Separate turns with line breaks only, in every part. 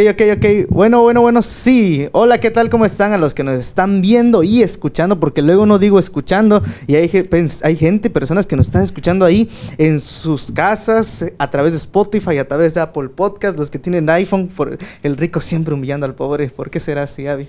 Ok, ok, bueno, bueno, bueno, sí. Hola, ¿qué tal? ¿Cómo están? A los que nos están viendo y escuchando, porque luego no digo escuchando y hay, hay gente, personas que nos están escuchando ahí en sus casas, a través de Spotify, a través de Apple Podcast, los que tienen iPhone, por el rico siempre humillando al pobre. ¿Por qué será así, Abby?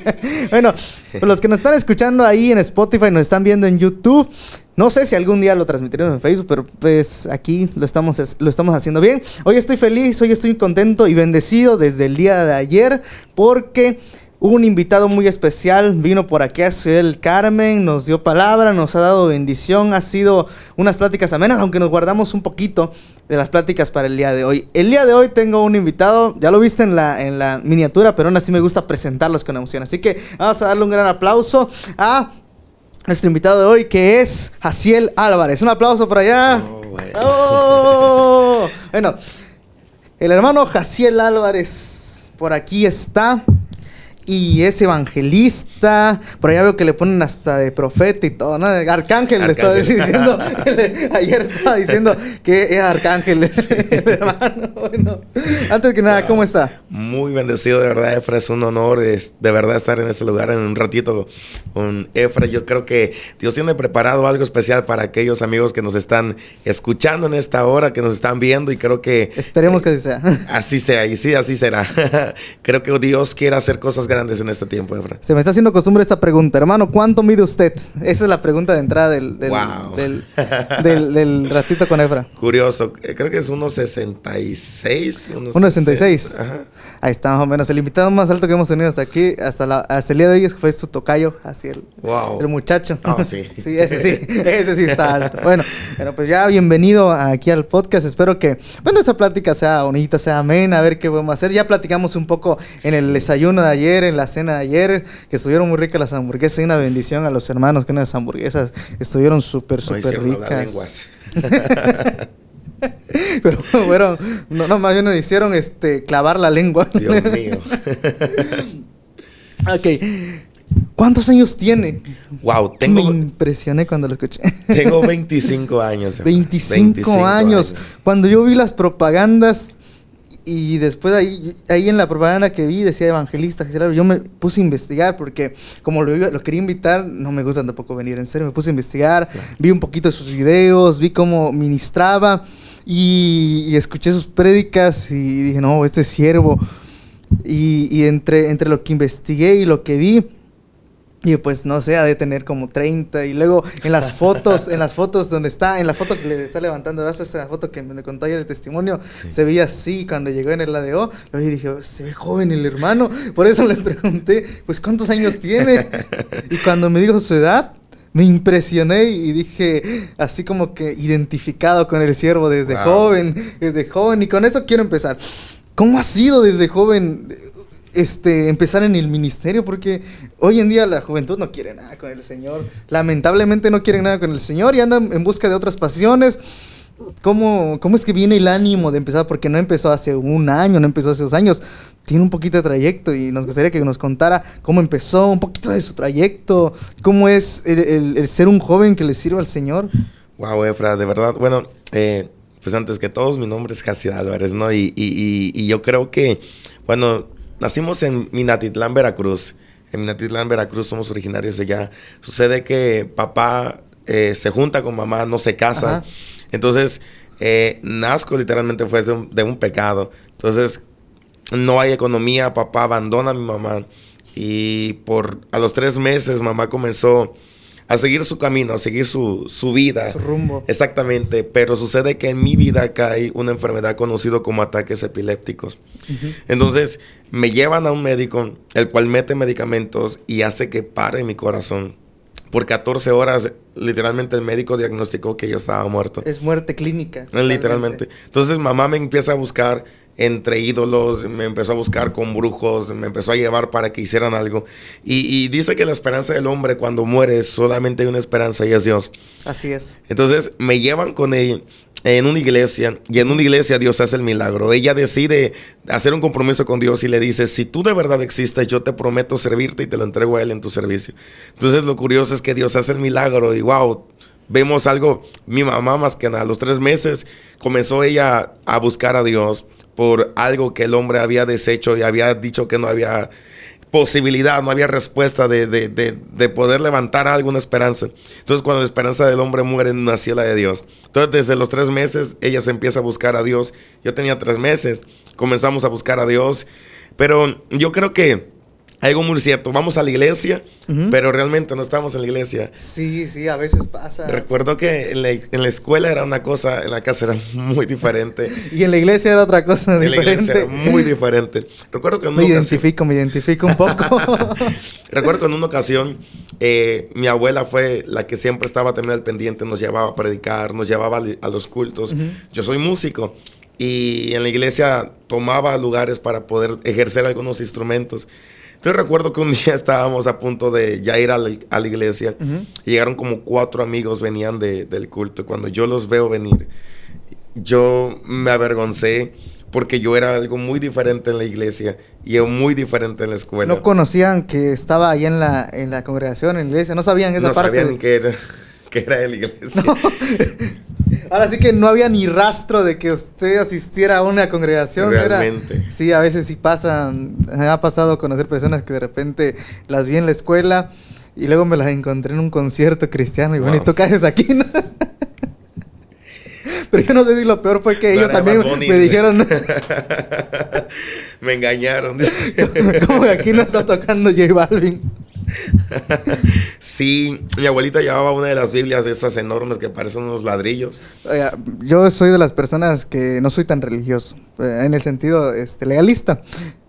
bueno, los que nos están escuchando ahí en Spotify, nos están viendo en YouTube, no sé si algún día lo transmitiremos en Facebook, pero pues aquí lo estamos, lo estamos haciendo bien. Hoy estoy feliz, hoy estoy contento y bendecido desde el día de ayer porque un invitado muy especial vino por aquí a el Carmen, nos dio palabra, nos ha dado bendición, ha sido unas pláticas amenas, aunque nos guardamos un poquito de las pláticas para el día de hoy. El día de hoy tengo un invitado, ya lo viste en la, en la miniatura, pero aún así me gusta presentarlos con emoción. Así que vamos a darle un gran aplauso a nuestro invitado de hoy, que es Jaciel Álvarez. Un aplauso por allá. Oh, bueno. el hermano Jaciel Álvarez por aquí está y es evangelista. Por allá veo que le ponen hasta de profeta y todo, ¿no? Arcángel, le estaba diciendo. ayer estaba diciendo que es arcángel, hermano. Bueno, antes que nada, ¿cómo está?
Muy bendecido, de verdad, Efra. Es un honor es, de verdad estar en este lugar en un ratito con Efra. Yo creo que Dios tiene preparado algo especial para aquellos amigos que nos están escuchando en esta hora, que nos están viendo y creo que.
Esperemos que así sea.
Así sea, y sí, así será. creo que Dios quiere hacer cosas grandes en este tiempo, Efra.
Se me está haciendo costumbre esta pregunta. Hermano, ¿cuánto mide usted? Esa es la pregunta de entrada del, del, ratito con Efra.
Curioso. Eh, creo que es 1.66.
1.66. Ahí está más o menos. El invitado más alto que hemos tenido hasta aquí, hasta, la, hasta el día de hoy, fue su tocayo, así el, el muchacho.
Oh, sí.
sí, ese sí. ese sí está alto. Bueno, bueno, pues ya bienvenido aquí al podcast. Espero que, bueno, esta plática sea bonita, sea amena, a ver qué podemos hacer. Ya platicamos un poco en el desayuno de ayer, en la cena de ayer, que estuvieron muy ricas las hamburguesas. Y una bendición a los hermanos que las hamburguesas estuvieron súper, súper ricas. Pero bueno, no, más bien nos hicieron este, clavar la lengua.
Dios mío.
ok. ¿Cuántos años tiene?
Wow, tengo.
Me impresioné cuando lo escuché.
Tengo 25 años.
25, años. Cuando yo vi las propagandas y después ahí, ahí en la propaganda que vi decía evangelista, yo me puse a investigar porque como lo, lo quería invitar, no me gusta tampoco venir en serio, me puse a investigar, vi un poquito de sus videos, vi cómo ministraba y, escuché sus prédicas y dije, no, este siervo. Y, y entre, entre lo que investigué y lo que vi, y pues no sé, ha de tener como 30. Y luego en las fotos, en las fotos donde está, en la foto que le está levantando esa foto que me contó ayer el testimonio, se veía así cuando llegó en el ADO. Luego dije, oh, se ve joven el hermano. Por eso le pregunté, pues ¿cuántos años tiene? Y cuando me dijo su edad, me impresioné y dije, así como que identificado con el siervo desde joven, desde joven. Y con eso quiero empezar. ¿Cómo ha sido desde joven este, empezar en el ministerio, porque hoy en día la juventud no quiere nada con el Señor. Lamentablemente no quiere nada con el Señor y andan en busca de otras pasiones. ¿Cómo, ¿Cómo es que viene el ánimo de empezar? Porque no empezó hace un año, no empezó hace dos años. Tiene un poquito de trayecto y nos gustaría que nos contara cómo empezó, un poquito de su trayecto, cómo es el, ser un joven que le sirva al Señor.
Wow, Efra, de verdad. Bueno, eh, pues antes que todos, mi nombre es Jaciel Álvarez, ¿no? Y, y, y yo creo que, bueno, Nacimos en Minatitlán, Veracruz. En Minatitlán, Veracruz somos originarios de allá. Sucede que papá eh, se junta con mamá, no se casa. Entonces, eh, nazco literalmente fue de un, de un, pecado. Entonces, no hay economía, papá abandona a mi mamá. Y por a los tres meses mamá comenzó a seguir su camino, a seguir su, su vida.
Su rumbo.
Exactamente, pero sucede que en mi vida cae una enfermedad conocida como ataques epilépticos. Entonces me llevan a un médico, el cual mete medicamentos y hace que pare mi corazón. Por 14 horas, literalmente el médico diagnosticó que yo estaba muerto.
Es muerte clínica.
Literalmente. Entonces mamá me empieza a buscar entre ídolos, me empezó a buscar con brujos, me empezó a llevar para que hicieran algo. Y, dice que la esperanza del hombre cuando muere solamente hay una esperanza y es Dios.
Así es.
Entonces me llevan con ella en una iglesia y en una iglesia Dios hace el milagro. Ella decide hacer un compromiso con Dios y le dice, si tú de verdad existes, yo te prometo servirte y te lo entrego a Él en tu servicio. Entonces lo curioso es que Dios hace el milagro y wow, vemos algo, mi mamá más que nada, a los tres meses comenzó ella a buscar a Dios por algo que el hombre había deshecho y había dicho que no había posibilidad, no había respuesta de, de, de, de, poder levantar alguna esperanza. Entonces cuando la esperanza del hombre muere, nació la de Dios. Entonces desde los tres meses ella se empieza a buscar a Dios. Yo tenía tres meses, comenzamos a buscar a Dios. Pero yo creo que algo muy cierto. Vamos a la iglesia, pero realmente no estamos en la iglesia.
Sí, sí, a veces pasa.
Recuerdo que en la, escuela era una cosa, en la casa era muy diferente.
y en la iglesia era otra cosa diferente. En la iglesia era
muy diferente. Recuerdo que en
una Me identifico, me identifico un poco.
Recuerdo que en una ocasión eh, mi abuela fue la que siempre estaba también al pendiente, nos llevaba a predicar, nos llevaba a los cultos. Yo soy músico y en la iglesia tomaba lugares para poder ejercer algunos instrumentos. Entonces recuerdo que un día estábamos a punto de ya ir a la, iglesia. llegaron como cuatro amigos, venían del culto. Cuando yo los veo venir, yo me avergoncé porque yo era algo muy diferente en la iglesia y muy diferente en la escuela.
No conocían que estaba ahí en la, en la congregación, en la iglesia, no sabían esa parte.
No sabían ni que era, que era de la iglesia.
Ahora sí que no había ni rastro de que usted asistiera a una congregación.
Realmente.
sí, a veces sí pasa. Me ha pasado conocer personas que de repente las vi en la escuela y luego me las encontré en un concierto cristiano y bueno, y tú caes aquí, ¿no? Pero yo no sé si lo peor fue que ellos también me dijeron...
me engañaron.
Como que aquí no está tocando J Balvin.
sí, mi abuelita llevaba una de las Biblias de esas enormes que parecen unos ladrillos.
yo soy de las personas que no soy tan religioso, eh, en el sentido este, legalista.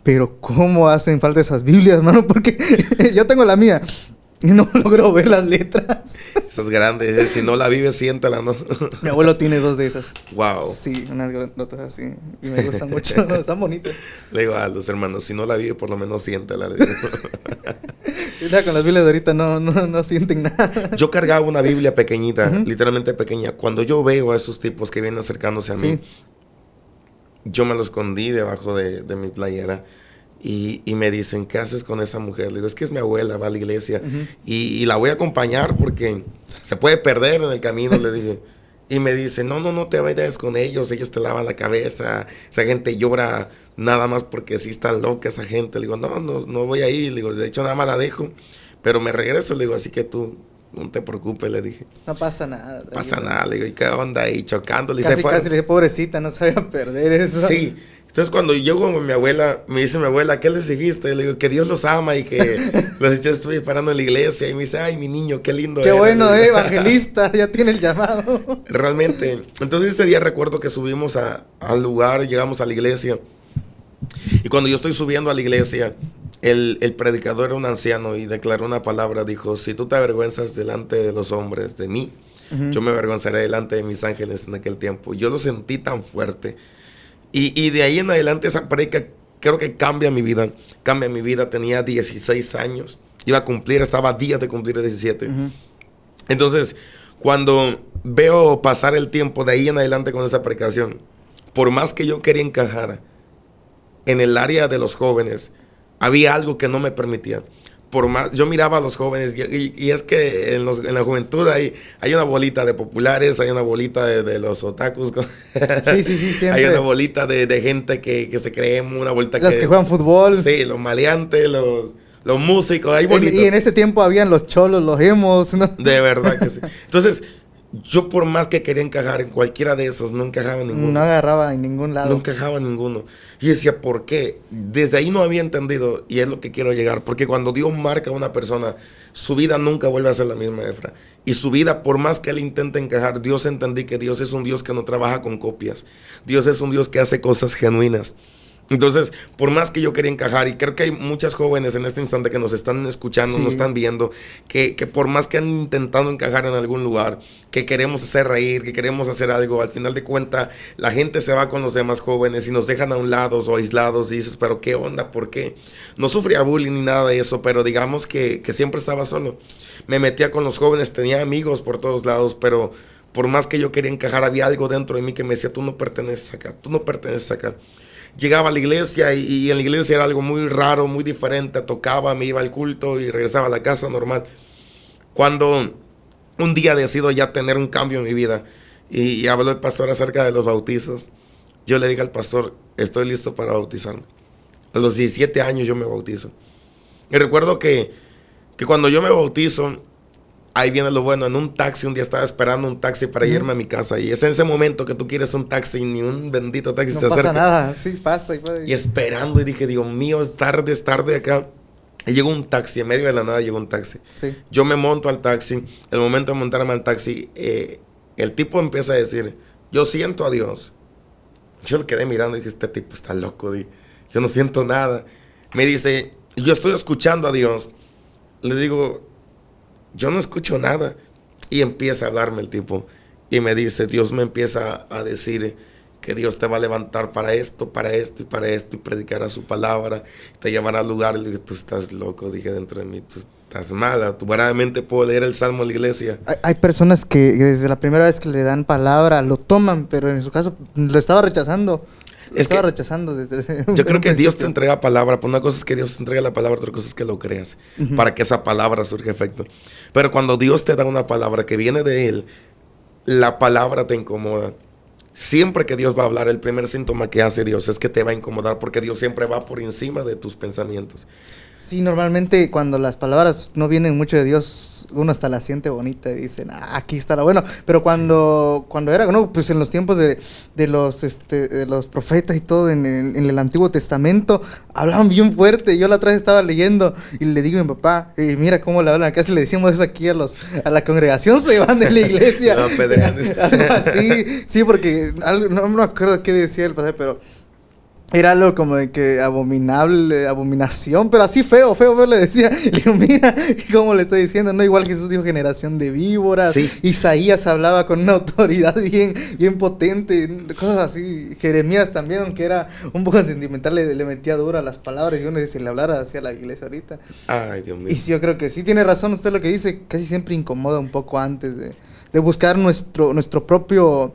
Pero ¿cómo hacen falta esas Biblias, hermano? Porque yo tengo la mía. No logro ver las letras.
Esas grandes, eh, si no la vives, siéntala, ¿no?
Mi abuelo tiene dos de esas.
Wow.
Sí, unas notas así. Y me gustan mucho, están bonitas.
Le digo a los hermanos, si no la vive, por lo menos siéntala.
ya con las Biblias de ahorita no, no, no, sienten nada.
Yo cargaba una Biblia pequeñita, literalmente pequeña. Cuando yo veo a esos tipos que vienen acercándose a mí, yo me lo escondí debajo de, de mi playera y, y, me dicen, ¿qué haces con esa mujer? Le digo, es que es mi abuela, va a la iglesia. y, y, la voy a acompañar porque se puede perder en el camino, le dije. Y me dice, no, no, no te vayas con ellos, ellos te lavan la cabeza, esa gente llora nada más porque sí está loca esa gente. Le digo, no, no, no voy a ir, le digo, de hecho nada más la dejo, pero me regreso, le digo, así que tú no te preocupes, le dije.
No pasa nada. No
pasa nada, le digo, ¿y qué onda? Y chocándole.
Casi, se casi le dije, pobrecita, no sabía perder eso.
Sí, entonces cuando llego con mi abuela, me dice mi abuela, ¿qué les dijiste? Le digo, que Dios los ama y que los estoy parando en la iglesia. Y me dice, ay, mi niño, qué lindo.
Qué bueno, eh, evangelista, ya tiene el llamado.
Realmente. Entonces ese día recuerdo que subimos a, al lugar, llegamos a la iglesia. Y cuando yo estoy subiendo a la iglesia, el, el, predicador era un anciano y declaró una palabra, dijo, si tú te avergüenzas delante de los hombres, de mí, yo me avergonzaré delante de mis ángeles en aquel tiempo. Yo lo sentí tan fuerte y, de ahí en adelante esa predica creo que cambia mi vida. Cambia mi vida. Tenía 16 años. Iba a cumplir, estaba a días de cumplir 17. Entonces, cuando veo pasar el tiempo de ahí en adelante con esa predicación, por más que yo quería encajar en el área de los jóvenes, había algo que no me permitía por más, yo miraba a los jóvenes y, es que en, la juventud hay, hay una bolita de populares, hay una bolita de, los otakus.
Sí, sí, sí, siempre.
Hay una bolita de, gente que, se cree una bolita
Los que, juegan fútbol.
Sí, los maleantes, los, los músicos, hay bolitas.
Y en ese tiempo habían los cholos, los emos, ¿no?
De verdad que sí. Entonces, yo por más que quería encajar en cualquiera de esos, no encajaba en ninguno.
No agarraba en ningún lado.
No encajaba en ninguno. Y decía, ¿por qué? Desde ahí no había entendido, y es lo que quiero llegar, porque cuando Dios marca a una persona, su vida nunca vuelve a ser la misma, Efra. Y su vida, por más que él intente encajar, Dios entendí que Dios es un Dios que no trabaja con copias. Dios es un Dios que hace cosas genuinas. Entonces, por más que yo quería encajar, y creo que hay muchas jóvenes en este instante que nos están escuchando, nos están viendo, que, que, por más que han intentado encajar en algún lugar, que queremos hacer reír, que queremos hacer algo, al final de cuentas, la gente se va con los demás jóvenes y nos dejan a un lado o aislados y dices, pero qué onda, ¿por qué? No sufría bullying ni nada de eso, pero digamos que, que siempre estaba solo. Me metía con los jóvenes, tenía amigos por todos lados, pero por más que yo quería encajar, había algo dentro de mí que me decía, tú no perteneces acá, tú no perteneces acá llegaba a la iglesia y, en la iglesia era algo muy raro, muy diferente. Tocaba, me iba al culto y regresaba a la casa normal. Cuando un día decido ya tener un cambio en mi vida y, habló el pastor acerca de los bautizos, yo le dije al pastor, estoy listo para bautizarme. A los 17 años yo me bautizo. Y recuerdo que, que cuando yo me bautizo, ahí viene lo bueno, en un taxi, un día estaba esperando un taxi para irme a mi casa y es en ese momento que tú quieres un taxi y ni un bendito taxi
No
se
pasa
acerca.
nada, sí, pasa. Y, pasa.
Y esperando y dije, Dios mío, es tarde, es tarde acá. Y llegó un taxi, en medio de la nada llegó un taxi.
Sí.
Yo me monto al taxi, el momento de montarme al taxi, eh, el tipo empieza a decir, yo siento a Dios. Yo le quedé mirando y dije, este tipo está loco, di. yo no siento nada. Me dice, yo estoy escuchando a Dios. Le digo, yo no escucho nada. Y empieza a hablarme el tipo. Y me dice, Dios me empieza a decir que Dios te va a levantar para esto, para esto y para esto. Y predicará su palabra. Te llevará a lugares. Le dije, tú estás loco, dije dentro de mí. Tú estás mala. Tú verdaderamente puedo leer el salmo en la iglesia.
Hay, hay personas que desde la primera vez que le dan palabra lo toman, pero en su caso lo estaba rechazando.
Es
estaba
que
rechazando desde
Yo creo que Dios te entrega palabra. Una cosa es que Dios te entrega la palabra, otra cosa es que lo creas. Para que esa palabra surja efecto. Pero cuando Dios te da una palabra que viene de Él, la palabra te incomoda. Siempre que Dios va a hablar, el primer síntoma que hace Dios es que te va a incomodar porque Dios siempre va por encima de tus pensamientos.
Sí, normalmente cuando las palabras no vienen mucho de Dios, uno hasta la siente bonita y dicen, ah, aquí está lo bueno. Pero cuando, cuando era, no, pues en los tiempos de, de los, este, de los profetas y todo en, el- en el Antiguo Testamento, hablaban bien fuerte. Yo la otra vez estaba leyendo y le digo a mi papá, "Eh, mira cómo le hablan, casi le decimos eso aquí a los, a la congregación, se van de la iglesia.
No,
algo así, sí, porque algo, no me acuerdo qué decía el padre, pero era algo como de que abominable, abominación, pero así feo, feo, feo le decía. Le digo, mira, ¿cómo le estoy diciendo? No, igual Jesús dijo generación de víboras.
Sí.
Isaías hablaba con una autoridad bien, bien potente, cosas así. Jeremías también, aunque era un poco sentimental, le, le metía duro a las palabras. Y uno dice, si le hablara hacia la iglesia ahorita.
Ay, Dios mío.
Y sí, yo creo que sí tiene razón usted lo que dice, casi siempre incomoda un poco antes de, de buscar nuestro, nuestro propio,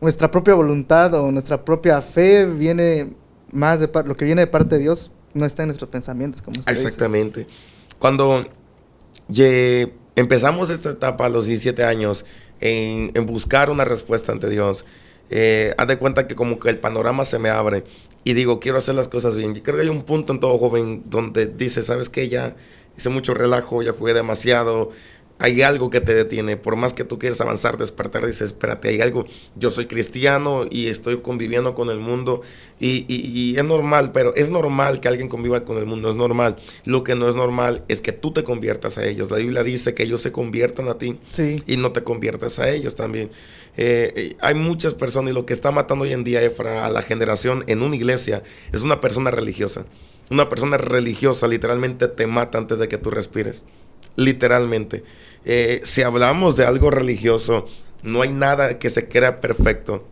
nuestra propia voluntad o nuestra propia fe viene más de lo que viene de parte de Dios no está en nuestros pensamientos, como usted dice.
Exactamente. Cuando ye- empezamos esta etapa a los 17 años en, en buscar una respuesta ante Dios, eh, haz de cuenta que como que el panorama se me abre y digo, quiero hacer las cosas bien. Yo creo que hay un punto en todo joven donde dice, ¿sabes qué? Ya hice mucho relajo, ya jugué demasiado. Hay algo que te detiene, por más que tú quieras avanzar, despertar, dices, espérate, hay algo, yo soy cristiano y estoy conviviendo con el mundo y, y- y es normal, pero es normal que alguien conviva con el mundo, es normal. Lo que no es normal es que tú te conviertas a ellos. La Biblia dice que ellos se conviertan a ti
Sí,
y no te conviertas a ellos también. Eh, eh, hay muchas personas y lo que está matando hoy en día, Efra, a la generación en una iglesia es una persona religiosa. Una persona religiosa literalmente te mata antes de que tú respires. Literalmente. Eh, si hablamos de algo religioso, no hay nada que se crea perfecto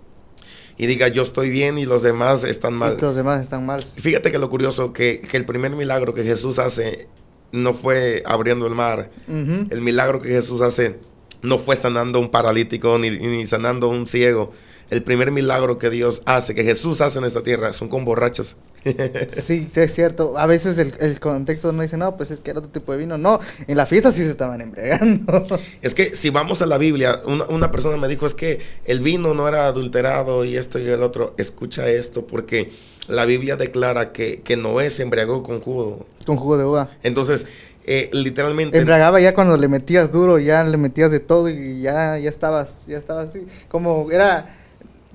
y diga yo estoy bien y los demás están mal.
los demás están mal.
Fíjate que lo curioso, que, que el primer milagro que Jesús hace no fue abriendo el mar. El milagro que Jesús hace no fue sanando un paralítico ni, ni sanando un ciego. El primer milagro que Dios hace, que Jesús hace en esta tierra, son con borrachos.
Sí, sí, es cierto. A veces el, el contexto no dice, no, pues es que era otro tipo de vino. No, en la fiesta sí se estaban embriagando.
Es que si vamos a la Biblia, una, una persona me dijo, es que el vino no era adulterado y esto y el otro. Escucha esto, porque la Biblia declara que, que Noé se embriagó con jugo.
Con jugo de uva.
Entonces, eh, literalmente...
Embriagaba ya cuando le metías duro, ya le metías de todo y ya, ya estabas, ya estabas así. Como era,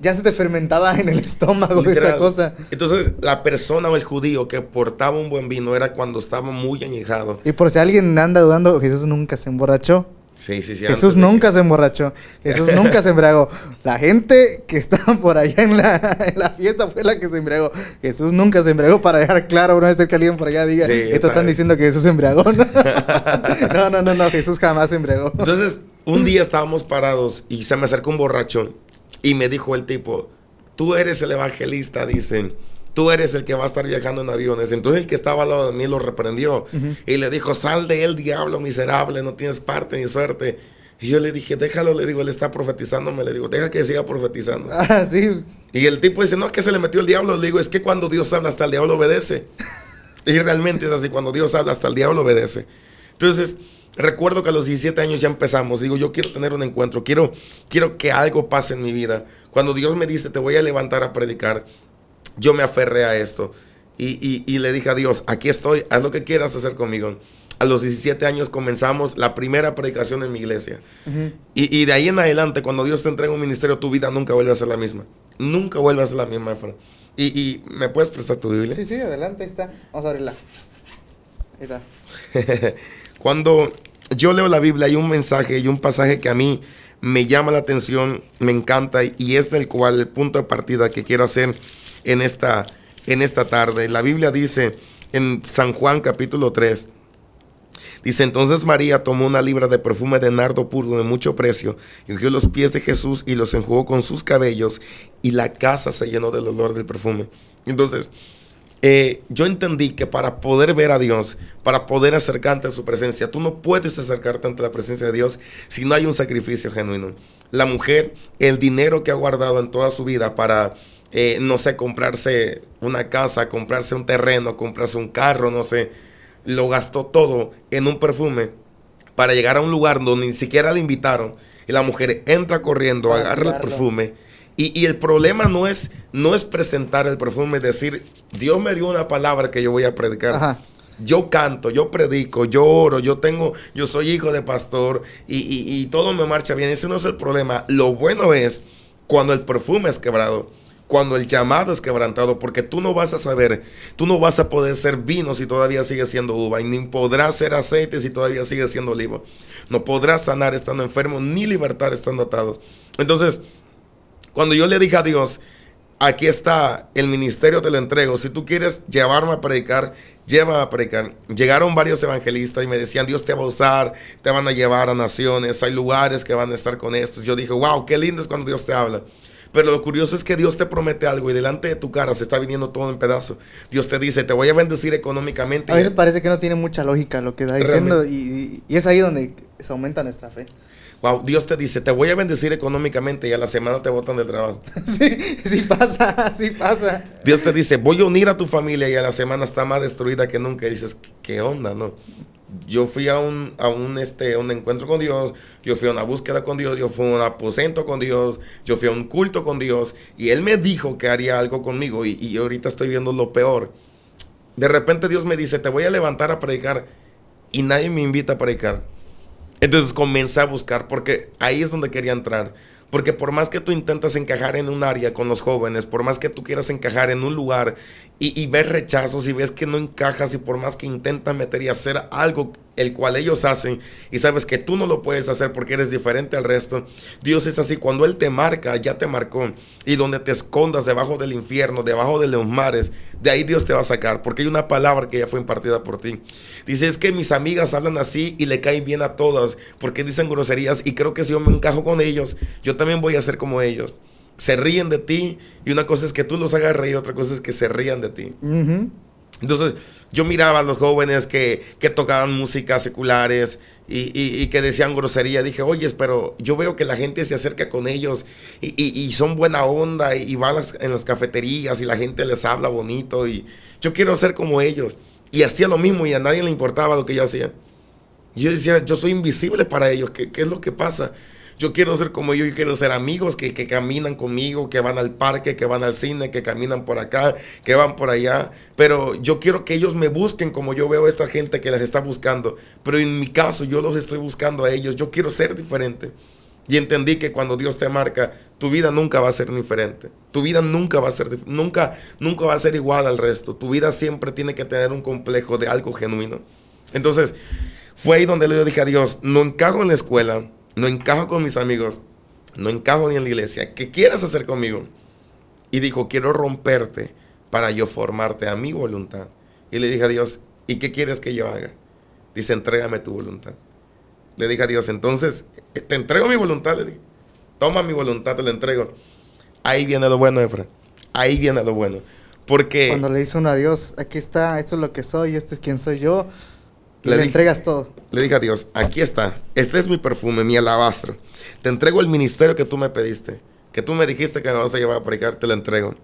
ya se te fermentaba en el estómago esa
Literal.
cosa.
Entonces, la persona o el judío que portaba un buen vino era cuando estaba muy añejado.
Y por si alguien anda dudando, Jesús nunca se emborrachó.
Sí, sí, sí.
Jesús nunca se emborrachó. Jesús nunca se embriagó. La gente que estaba por allá en la, en la fiesta fue la que se embriagó. Jesús nunca se embriagó para dejar claro una vez que alguien por allá diga,
Sí,
esto
está
están diciendo que Jesús se embriagó. No, no, no, no, Jesús jamás se embriagó.
Entonces, un día estábamos parados y se me acercó un borracho y me dijo el tipo, tú eres el evangelista, dicen. Tú eres el que va a estar viajando en aviones. Entonces el que estaba al lado de mí lo reprendió y le dijo, sal de él, diablo miserable, no tienes parte ni suerte. Y yo le dije, déjalo, le digo, él está profetizándome, le digo, deja que siga profetizando.
Ah, sí.
Y el tipo dice, no, es que se le metió el diablo. Le digo, es que cuando Dios habla, hasta el diablo obedece. Y realmente es así, cuando Dios habla, hasta el diablo obedece. Entonces, Recuerdo que a los 17 años ya empezamos. Digo, yo quiero tener un encuentro, quiero, quiero que algo pase en mi vida. Cuando Dios me dice, te voy a levantar a predicar, yo me aferré a esto. Y, le dije a Dios, aquí estoy, haz lo que quieras hacer conmigo. A los 17 años comenzamos la primera predicación en mi iglesia. y, de ahí en adelante, cuando Dios te entrega un ministerio, tu vida nunca vuelve a ser la misma. Nunca vuelve a ser la misma, Y, y ¿me puedes prestar tu Biblia?
Sí, sí, adelante, ahí está. Vamos a abrirla. Ahí está.
cuando yo leo la Biblia hay un mensaje y un pasaje que a mí me llama la atención, me encanta y es del cual el punto de partida que quiero hacer en esta en esta tarde. La Biblia dice en San Juan capítulo 3, Dice, entonces María tomó una libra de perfume de nardo puro de mucho precio y ungió los pies de Jesús y los enjugó con sus cabellos y la casa se llenó del olor del perfume. Entonces, eh, yo entendí que para poder ver a Dios, para poder acercarte a su presencia, tú no puedes acercarte ante la presencia de Dios si no hay un sacrificio genuino. La mujer, el dinero que ha guardado en toda su vida para eh, no sé, comprarse una casa, comprarse un terreno, comprarse un carro, no sé, lo gastó todo en un perfume para llegar a un lugar donde ni siquiera le invitaron y la mujer entra corriendo, agarra el perfume. Y, el problema no es, no es presentar el perfume, decir, Dios me dio una palabra que yo voy a predicar. Yo canto, yo predico, yo oro, yo tengo, yo soy hijo de pastor y, y todo me marcha bien. Ese no es el problema. Lo bueno es cuando el perfume es quebrado cuando el llamado es quebrantado, porque tú no vas a saber, tú no vas a poder ser vino si todavía sigue siendo uva, y ni podrás ser aceite si todavía sigue siendo olivo. No podrás sanar estando enfermo, ni libertar estando atado. Entonces, cuando yo le dije a Dios, aquí está el ministerio, te lo entrego, si tú quieres llevarme a predicar, llévame a predicar. Llegaron varios evangelistas y me decían, Dios te va a usar, te van a llevar a naciones, hay lugares que van a estar con estos. Yo dije, wow, qué lindo es cuando Dios te habla. Pero lo curioso es que Dios te promete algo y delante de tu cara se está viniendo todo en pedazos. Dios te dice, te voy a bendecir económicamente.
A veces parece que no tiene mucha lógica lo que está diciendo y, es ahí donde se aumenta nuestra fe.
Wow, Dios te dice, te voy a bendecir económicamente y a la semana te botan del trabajo.
sí, sí pasa, sí pasa.
Dios te dice, voy a unir a tu familia y a la semana está más destruida que nunca. Y dices, ¿qué onda, no? yo fui a un, a un, este, un encuentro con Dios, yo fui a una búsqueda con Dios, yo fui a un aposento con Dios, yo fui a un culto con Dios y Él me dijo que haría algo conmigo y, y ahorita estoy viendo lo peor. De repente Dios me dice, te voy a levantar a predicar y nadie me invita a predicar. Entonces comencé a buscar porque ahí es donde quería entrar. Porque por más que tú intentas encajar en un área con los jóvenes, por más que tú quieras encajar en un lugar y, ves rechazos y ves que no encajas y por más que intentas meter y hacer algo el cual ellos hacen y sabes que tú no lo puedes hacer porque eres diferente al resto. Dios es así, cuando Él te marca, ya te marcó. Y donde te escondas debajo del infierno, debajo de los mares, de ahí Dios te va a sacar porque hay una palabra que ya fue impartida por ti. Dice, es que mis amigas hablan así y le caen bien a todas porque dicen groserías y creo que si yo me encajo con ellos, yo también voy a ser como ellos. Se ríen de ti y una cosa es que tú los hagas reír, otra cosa es que se rían de ti. Entonces, yo miraba a los jóvenes que, tocaban música seculares y, que decían grosería. Dije, oye, pero yo veo que la gente se acerca con ellos y, son buena onda y, van en las cafeterías y la gente les habla bonito y yo quiero ser como ellos. Y hacía lo mismo y a nadie le importaba lo que yo hacía. Yo decía, yo soy invisible para ellos. ¿Qué, qué es lo que pasa? Yo quiero ser como yo, yo quiero ser amigos que, caminan conmigo, que van al parque, que van al cine, que caminan por acá, que van por allá. Pero yo quiero que ellos me busquen como yo veo a esta gente que les está buscando. Pero en mi caso, yo los estoy buscando a ellos. Yo quiero ser diferente. Y entendí que cuando Dios te marca, tu vida nunca va a ser diferente. Tu vida nunca va a ser nunca nunca va a ser igual al resto. Tu vida siempre tiene que tener un complejo de algo genuino. Entonces, fue ahí donde le dije a Dios, no encajo en la escuela, no encajo con mis amigos, no encajo ni en la iglesia, ¿qué quieres hacer conmigo? Y dijo, quiero romperte para yo formarte a mi voluntad. Y le dije a Dios, ¿y qué quieres que yo haga? Dice, entrégame tu voluntad. Le dije a Dios, entonces, te entrego mi voluntad, le dije. Toma mi voluntad, te la entrego. Ahí viene lo bueno, Efra. Ahí viene lo bueno. Porque...
Cuando le dice uno a Dios, aquí está, esto es lo que soy, este es quien soy yo, le, entregas todo.
Le dije a Dios, aquí está, este es mi perfume, mi alabastro. Te entrego el ministerio que tú me pediste, que tú me dijiste que me vas a llevar a predicar, te lo entrego.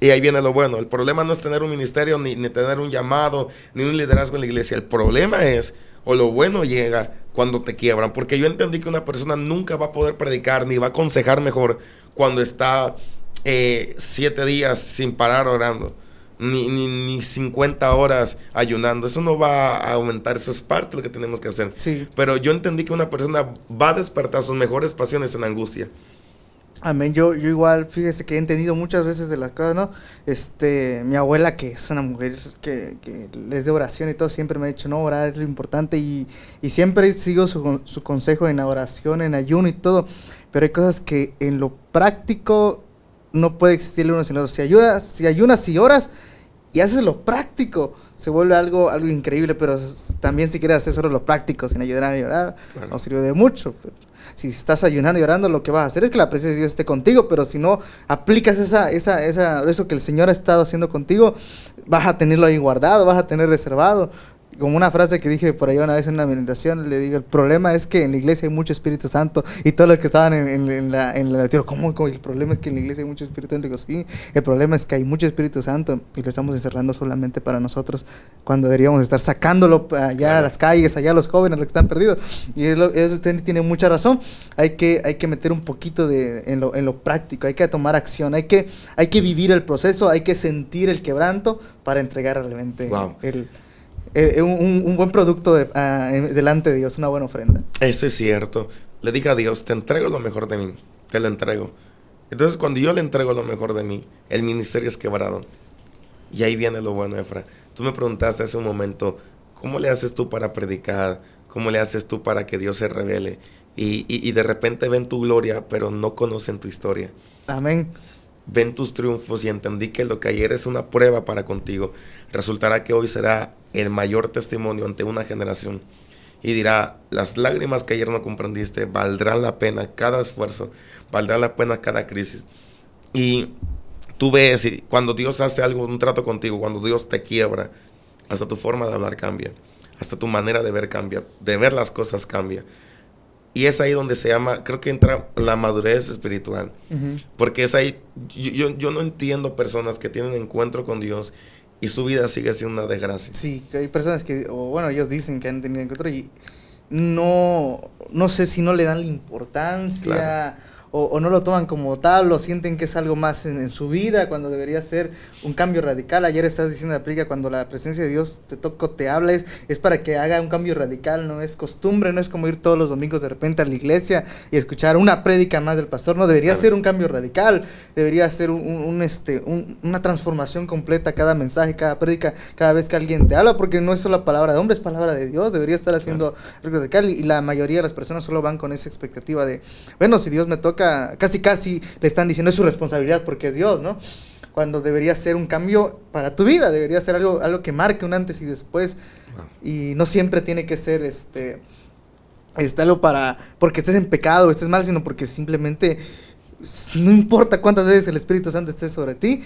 Y ahí viene lo bueno. El problema no es tener un ministerio, ni, ni tener un llamado, ni un liderazgo en la iglesia. El problema es o lo bueno llega cuando te quiebran. Porque yo entendí que una persona nunca va a poder predicar ni va a aconsejar mejor cuando está eh, siete días sin parar orando. Ni, ni, ni, 50 horas ayunando. Eso no va a aumentar, eso es parte de lo que tenemos que hacer.
Sí.
Pero yo entendí que una persona va a despertar sus mejores pasiones en angustia.
Amén. Yo, yo igual, fíjese que he entendido muchas veces de las cosas, ¿no? Este, mi abuela, que es una mujer que, que es de oración y todo, siempre me ha dicho, no, orar es lo importante y, y siempre sigo su, su consejo en oración, en ayuno y todo. Pero hay cosas que en lo práctico no puede existir uno sin otro. Si ayunas, si ayunas y oras y haces lo práctico, se vuelve algo, algo increíble, pero también si quieres hacer solo lo práctico sin ayudar a llorar, claro. no sirve de mucho. Pero si estás ayunando y orando, lo que vas a hacer es que la presencia de Dios esté contigo, pero si no aplicas esa, esa, esa, eso que el Señor ha estado haciendo contigo, vas a tenerlo ahí guardado, vas a tener reservado como una frase que dije por ahí una vez en una meditación, le digo, el problema es que en la iglesia hay mucho Espíritu Santo y todos los que estaban en, en, en la, en la digo, ¿cómo, ¿cómo, El problema es que en la iglesia hay mucho Espíritu Santo. Digo, sí, el problema es que hay mucho Espíritu Santo y lo estamos encerrando solamente para nosotros cuando deberíamos estar sacándolo allá claro. a las calles, allá a los jóvenes, los que están perdidos. Y él tiene mucha razón. Hay que, hay que meter un poquito de, en, lo, en lo práctico, hay que tomar acción, hay que, hay que vivir el proceso, hay que sentir el quebranto para entregar realmente
wow.
el eh, un, un, buen producto de, uh, delante de Dios, una buena ofrenda.
Eso es cierto. Le diga a Dios, te entrego lo mejor de mí, te lo entrego. Entonces cuando yo le entrego lo mejor de mí, el ministerio es quebrado. Y ahí viene lo bueno, Efra. Tú me preguntaste hace un momento, ¿cómo le haces tú para predicar? ¿Cómo le haces tú para que Dios se revele? Y, y, y de repente ven tu gloria, pero no conocen tu historia.
Amén
ven tus triunfos y entendí que lo que ayer es una prueba para contigo, resultará que hoy será el mayor testimonio ante una generación. Y dirá, las lágrimas que ayer no comprendiste valdrán la pena cada esfuerzo, valdrá la pena cada crisis. Y tú ves, y cuando Dios hace algo, un trato contigo, cuando Dios te quiebra, hasta tu forma de hablar cambia, hasta tu manera de ver cambia, de ver las cosas cambia. Y es ahí donde se llama, creo que entra la madurez espiritual. Uh -huh. Porque es ahí, yo, yo, yo, no entiendo personas que tienen encuentro con Dios y su vida sigue siendo una desgracia.
Sí, hay personas que, o bueno, ellos dicen que han tenido encuentro y no, no sé si no le dan la importancia. Claro o, o, no lo toman como tal, o sienten que es algo más en, en, su vida, cuando debería ser un cambio radical. Ayer estás diciendo la plica, cuando la presencia de Dios te toca, te habla, es, es, para que haga un cambio radical, no es costumbre, no es como ir todos los domingos de repente a la iglesia y escuchar una prédica más del pastor, no, debería claro. ser un cambio radical, debería ser un, un, un este, una transformación completa cada mensaje, cada prédica, cada vez que alguien te habla, porque no es solo palabra de hombre, es palabra de Dios, debería estar haciendo claro. algo radical y la mayoría de las personas solo van con esa expectativa de, bueno, si Dios me toca casi casi le están diciendo es su responsabilidad porque es Dios, ¿no? Cuando debería ser un cambio para tu vida, debería ser algo, algo que marque un antes y después. Wow. Y no siempre tiene que ser este, este algo para porque estés en pecado, estés mal, sino porque simplemente no importa cuántas veces el Espíritu Santo esté sobre ti,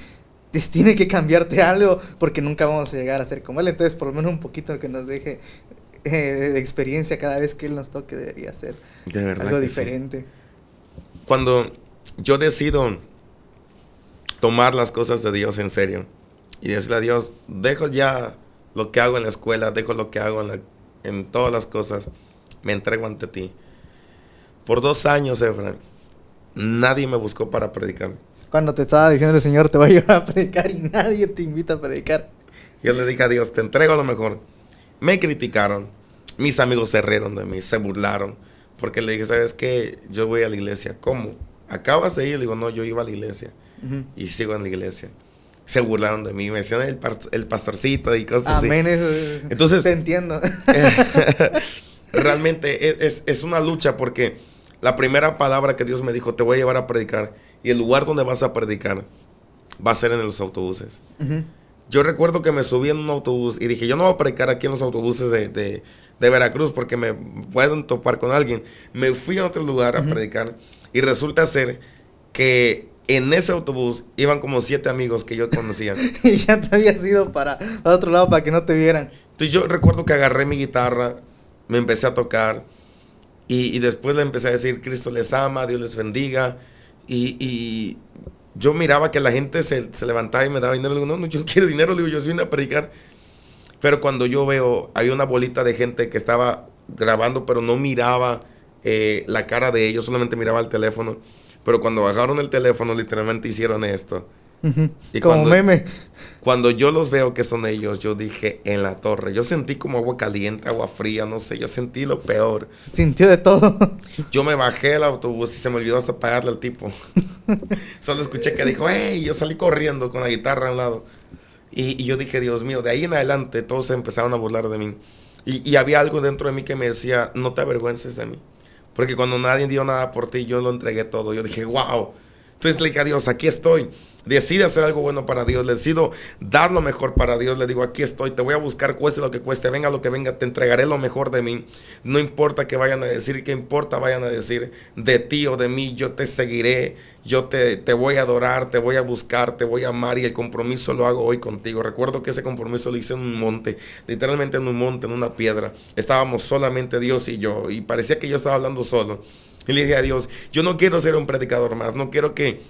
tiene que cambiarte algo porque nunca vamos a llegar a ser como Él. Entonces, por lo menos un poquito que nos deje eh, de experiencia cada vez que Él nos toque debería ser
de
algo diferente.
Sí cuando yo decido tomar las cosas de Dios en serio y decirle a Dios, dejo ya lo que hago en la escuela, dejo lo que hago en, la, en todas las cosas, me entrego ante ti. Por dos años, Efraín, nadie me buscó para predicar.
Cuando te estaba diciendo el Señor, te va a llevar a predicar y nadie te invita a predicar.
Yo le dije a Dios, te entrego lo mejor. Me criticaron, mis amigos se rieron de mí, se burlaron porque le dije, ¿sabes qué? Yo voy a la iglesia. ¿Cómo? ¿Acabas de ir? Le digo, no, yo iba a la iglesia. Uh -huh. Y sigo en la iglesia. Se burlaron de mí, me decían el, el pastorcito y cosas
Amén,
así.
Eso,
Entonces,
te entiendo.
realmente es, es, una lucha porque la primera palabra que Dios me dijo, te voy a llevar a predicar. Y el lugar donde vas a predicar va a ser en los autobuses. Uh -huh. Yo recuerdo que me subí en un autobús y dije, yo no voy a predicar aquí en los autobuses de, de de Veracruz porque me pueden topar con alguien. Me fui a otro lugar a uh -huh. predicar y resulta ser que en ese autobús iban como siete amigos que yo conocía.
y ya te habías ido para, para otro lado para que no te vieran.
Entonces yo recuerdo que agarré mi guitarra, me empecé a tocar y, y después le empecé a decir, Cristo les ama, Dios les bendiga. Y, y yo miraba que la gente se, se, levantaba y me daba dinero. Le digo, no, no, yo quiero dinero, le digo, yo vine a predicar. Pero cuando yo veo, hay una bolita de gente que estaba grabando, pero no miraba eh, la cara de ellos, solamente miraba el teléfono. Pero cuando bajaron el teléfono, literalmente hicieron esto.
y como cuando, meme.
Cuando yo los veo que son ellos, yo dije en la torre. Yo sentí como agua caliente, agua fría, no sé. Yo sentí lo peor.
Sintió de todo.
Yo me bajé del autobús y se me olvidó hasta pagarle al tipo. Solo escuché que dijo, hey, yo salí corriendo con la guitarra a un lado. Y, yo dije, Dios mío, de ahí en adelante todos se empezaron a burlar de mí. Y, había algo dentro de mí que me decía, no te avergüences de mí. Porque cuando nadie dio nada por ti, yo lo entregué todo. Yo dije, wow. Entonces le dije a Dios, aquí estoy decide hacer algo bueno para Dios, decido dar lo mejor para Dios, le digo, aquí estoy, te voy a buscar, cueste lo que cueste, venga lo que venga, te entregaré lo mejor de mí. No importa que vayan a decir, que importa vayan a decir de ti o de mí, yo te seguiré, yo te, te voy a adorar, te voy a buscar, te voy a amar y el compromiso lo hago hoy contigo. Recuerdo que ese compromiso lo hice en un monte, literalmente en un monte, en una piedra. Estábamos solamente Dios y yo y parecía que yo estaba hablando solo. Y le dije a Dios, yo no quiero ser un predicador más, no quiero que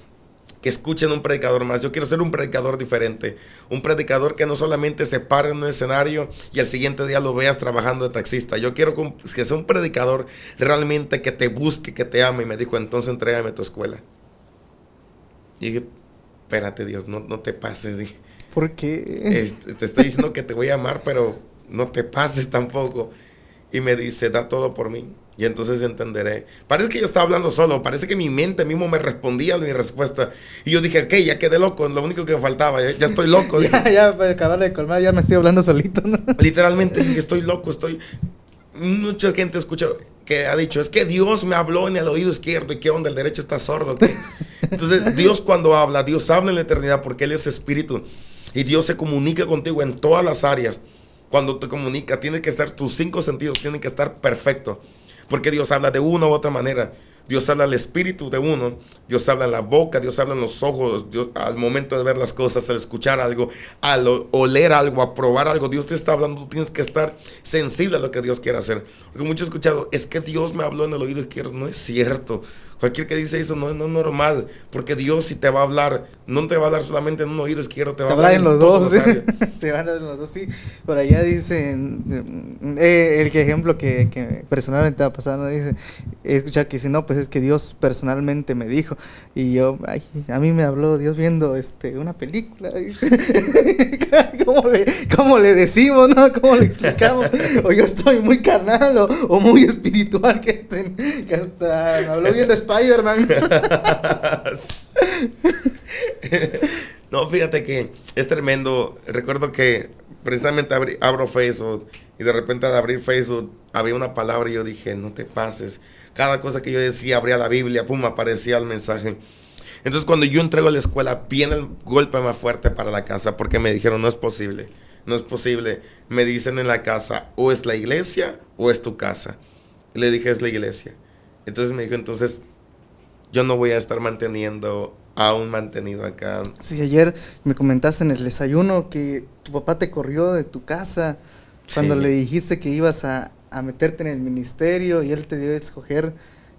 que escuchen un predicador más. Yo quiero ser un predicador diferente. Un predicador que no solamente se pare en un escenario y al siguiente día lo veas trabajando de taxista. Yo quiero que sea un predicador realmente que te busque, que te ame. Y me dijo, entonces entrégame tu escuela. Y dije, espérate Dios, no, no te pases.
¿Por qué?
te estoy diciendo que te voy a amar, pero no te pases tampoco. Y me dice, da todo por mí. Y entonces entenderé. Parece que yo estaba hablando solo, parece que mi mente mismo me respondía a mi respuesta. Y yo dije, ok, ya quedé loco, lo único que me faltaba, ya, estoy loco.
ya, ya, para acabar de colmar, ya me estoy hablando solito.
Literalmente, estoy loco, estoy... Mucha gente escucha que ha dicho, es que Dios me habló en el oído izquierdo y qué onda, el derecho está sordo. Entonces, Dios cuando habla, Dios habla en la eternidad porque Él es espíritu. Y Dios se comunica contigo en todas las áreas. Cuando te comunica, tiene que estar, tus cinco sentidos tienen que estar perfectos. Porque Dios habla de una u otra manera. Dios habla al espíritu de uno, Dios habla en la boca, Dios habla en los ojos, al momento de ver las cosas, al escuchar algo, al oler algo, a probar algo, Dios te está hablando, tú tienes que estar sensible a lo que Dios quiere hacer. Porque muchos he escuchado, es que Dios me habló en el oído izquierdo, no es cierto. Cualquier que dice eso no, es normal, porque Dios si te va a hablar, no te va a hablar solamente en un oído izquierdo, te va a hablar
en los dos. te va a hablar en los dos, sí. Por allá dicen, eh, el ejemplo que, que, personalmente va a pasar, ¿no? dice, he escuchado que dice, no, pues es que Dios personalmente me dijo, y yo, ay, a mí me habló Dios viendo este una película. ¿Cómo, le, ¿Cómo le decimos, no? ¿Cómo le explicamos? o yo estoy muy carnal o, muy espiritual, que, que hasta me habló viendo España Spider-Man.
no, fíjate que es tremendo. Recuerdo que precisamente abro Facebook y de repente al abrir Facebook había una palabra y yo dije, no te pases. Cada cosa que yo decía, abría la Biblia, pum, aparecía el mensaje. Entonces cuando yo entrego a la escuela, viene el golpe más fuerte para la casa porque me dijeron, no es posible, no es posible. Me dicen en la casa, o es la iglesia o es tu casa. le dije, es la iglesia. Entonces me dijo, entonces yo no voy a estar manteniendo a un mantenido acá.
Sí, ayer me comentaste en el desayuno que tu papá te corrió de tu casa cuando le dijiste que ibas a, meterte en el ministerio y él te dio a escoger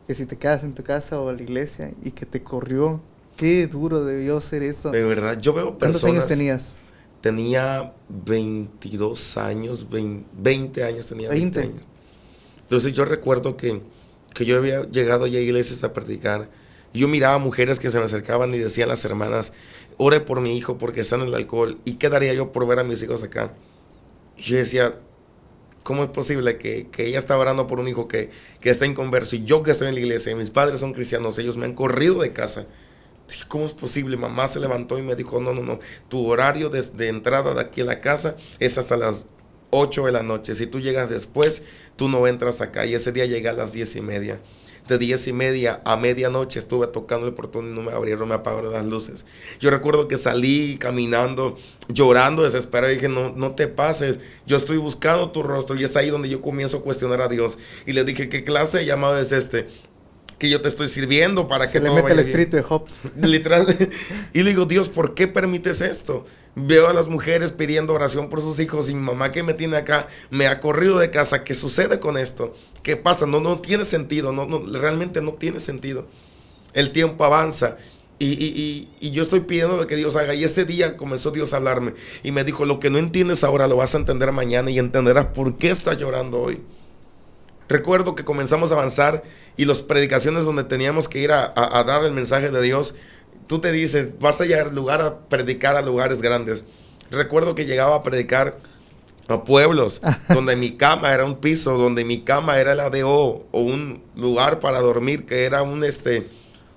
que si te quedas en tu casa o a la iglesia y que te corrió. Qué duro debió ser eso.
De verdad, yo veo
personas... ¿Cuántos años tenías?
Tenía 22 años, 20, años tenía 20. años. Entonces yo recuerdo que, que yo había llegado ya a iglesias a predicar yo miraba mujeres que se me acercaban y decían las hermanas, ore por mi hijo porque está en el alcohol. ¿Y qué daría yo por ver a mis hijos acá? Y yo decía, ¿cómo es posible que, ella está orando por un hijo que, que, está inconverso y yo que estoy en la iglesia mis padres son cristianos, ellos me han corrido de casa? ¿cómo es posible? Mamá se levantó y me dijo, no, no, no, tu horario de, de entrada de aquí a la casa es hasta las 8 de la noche. Si tú llegas después, tú no entras acá. Y ese día llegué a las 10 y media de diez y media a medianoche estuve tocando el portón y no me abrieron, me apagaron las luces. Yo recuerdo que salí caminando, llorando, desesperado, y dije, no, no te pases, yo estoy buscando tu rostro y es ahí donde yo comienzo a cuestionar a Dios. Y le dije, ¿qué clase de llamado es este? Que yo te estoy sirviendo para que
le mete el espíritu de Job.
Literal. y le digo, Dios, ¿por qué permites esto? Veo a las mujeres pidiendo oración por sus hijos y mi mamá que me tiene acá me ha corrido de casa. ¿Qué sucede con esto? ¿Qué pasa? No, no tiene sentido, no, no, realmente no tiene sentido. El tiempo avanza Y, y, yo estoy pidiendo que Dios haga. Y ese día comenzó Dios a hablarme. Y me dijo, lo que no entiendes ahora lo vas a entender mañana y entenderás por qué estás llorando hoy. Recuerdo que comenzamos a avanzar y las predicaciones donde teníamos que ir a, a, dar el mensaje de Dios, tú te dices, vas a llegar lugar a predicar a lugares grandes. Recuerdo que llegaba a predicar a pueblos donde mi cama era un piso, donde mi cama era el ADO o un lugar para dormir que era un este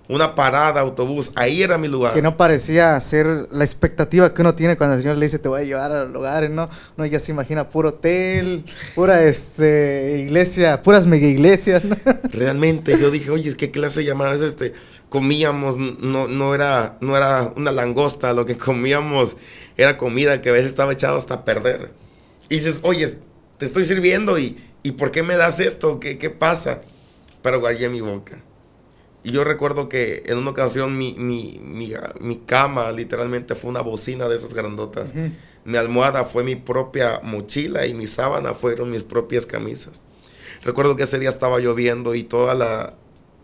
una parada, autobús, ahí era mi lugar.
Que no parecía ser la expectativa que uno tiene cuando el Señor le dice te voy a llevar a los lugares, ¿no? Uno ya se imagina puro hotel, pura este, iglesia, puras mega iglesias.
Realmente, yo dije, oye, ¿qué clase de llamada es este? Comíamos, no, no, era, no era una langosta, lo que comíamos era comida que a veces estaba echado hasta perder. Y dices, oye, te estoy sirviendo y, ¿y por qué me das esto? ¿Qué, qué pasa? Pero guardé mi boca. Y yo recuerdo que en una ocasión mi, mi, mi, cama literalmente fue una bocina de esas grandotas. Mi almohada fue mi propia mochila y mi sábana fueron mis propias camisas. Recuerdo que ese día estaba lloviendo y toda la,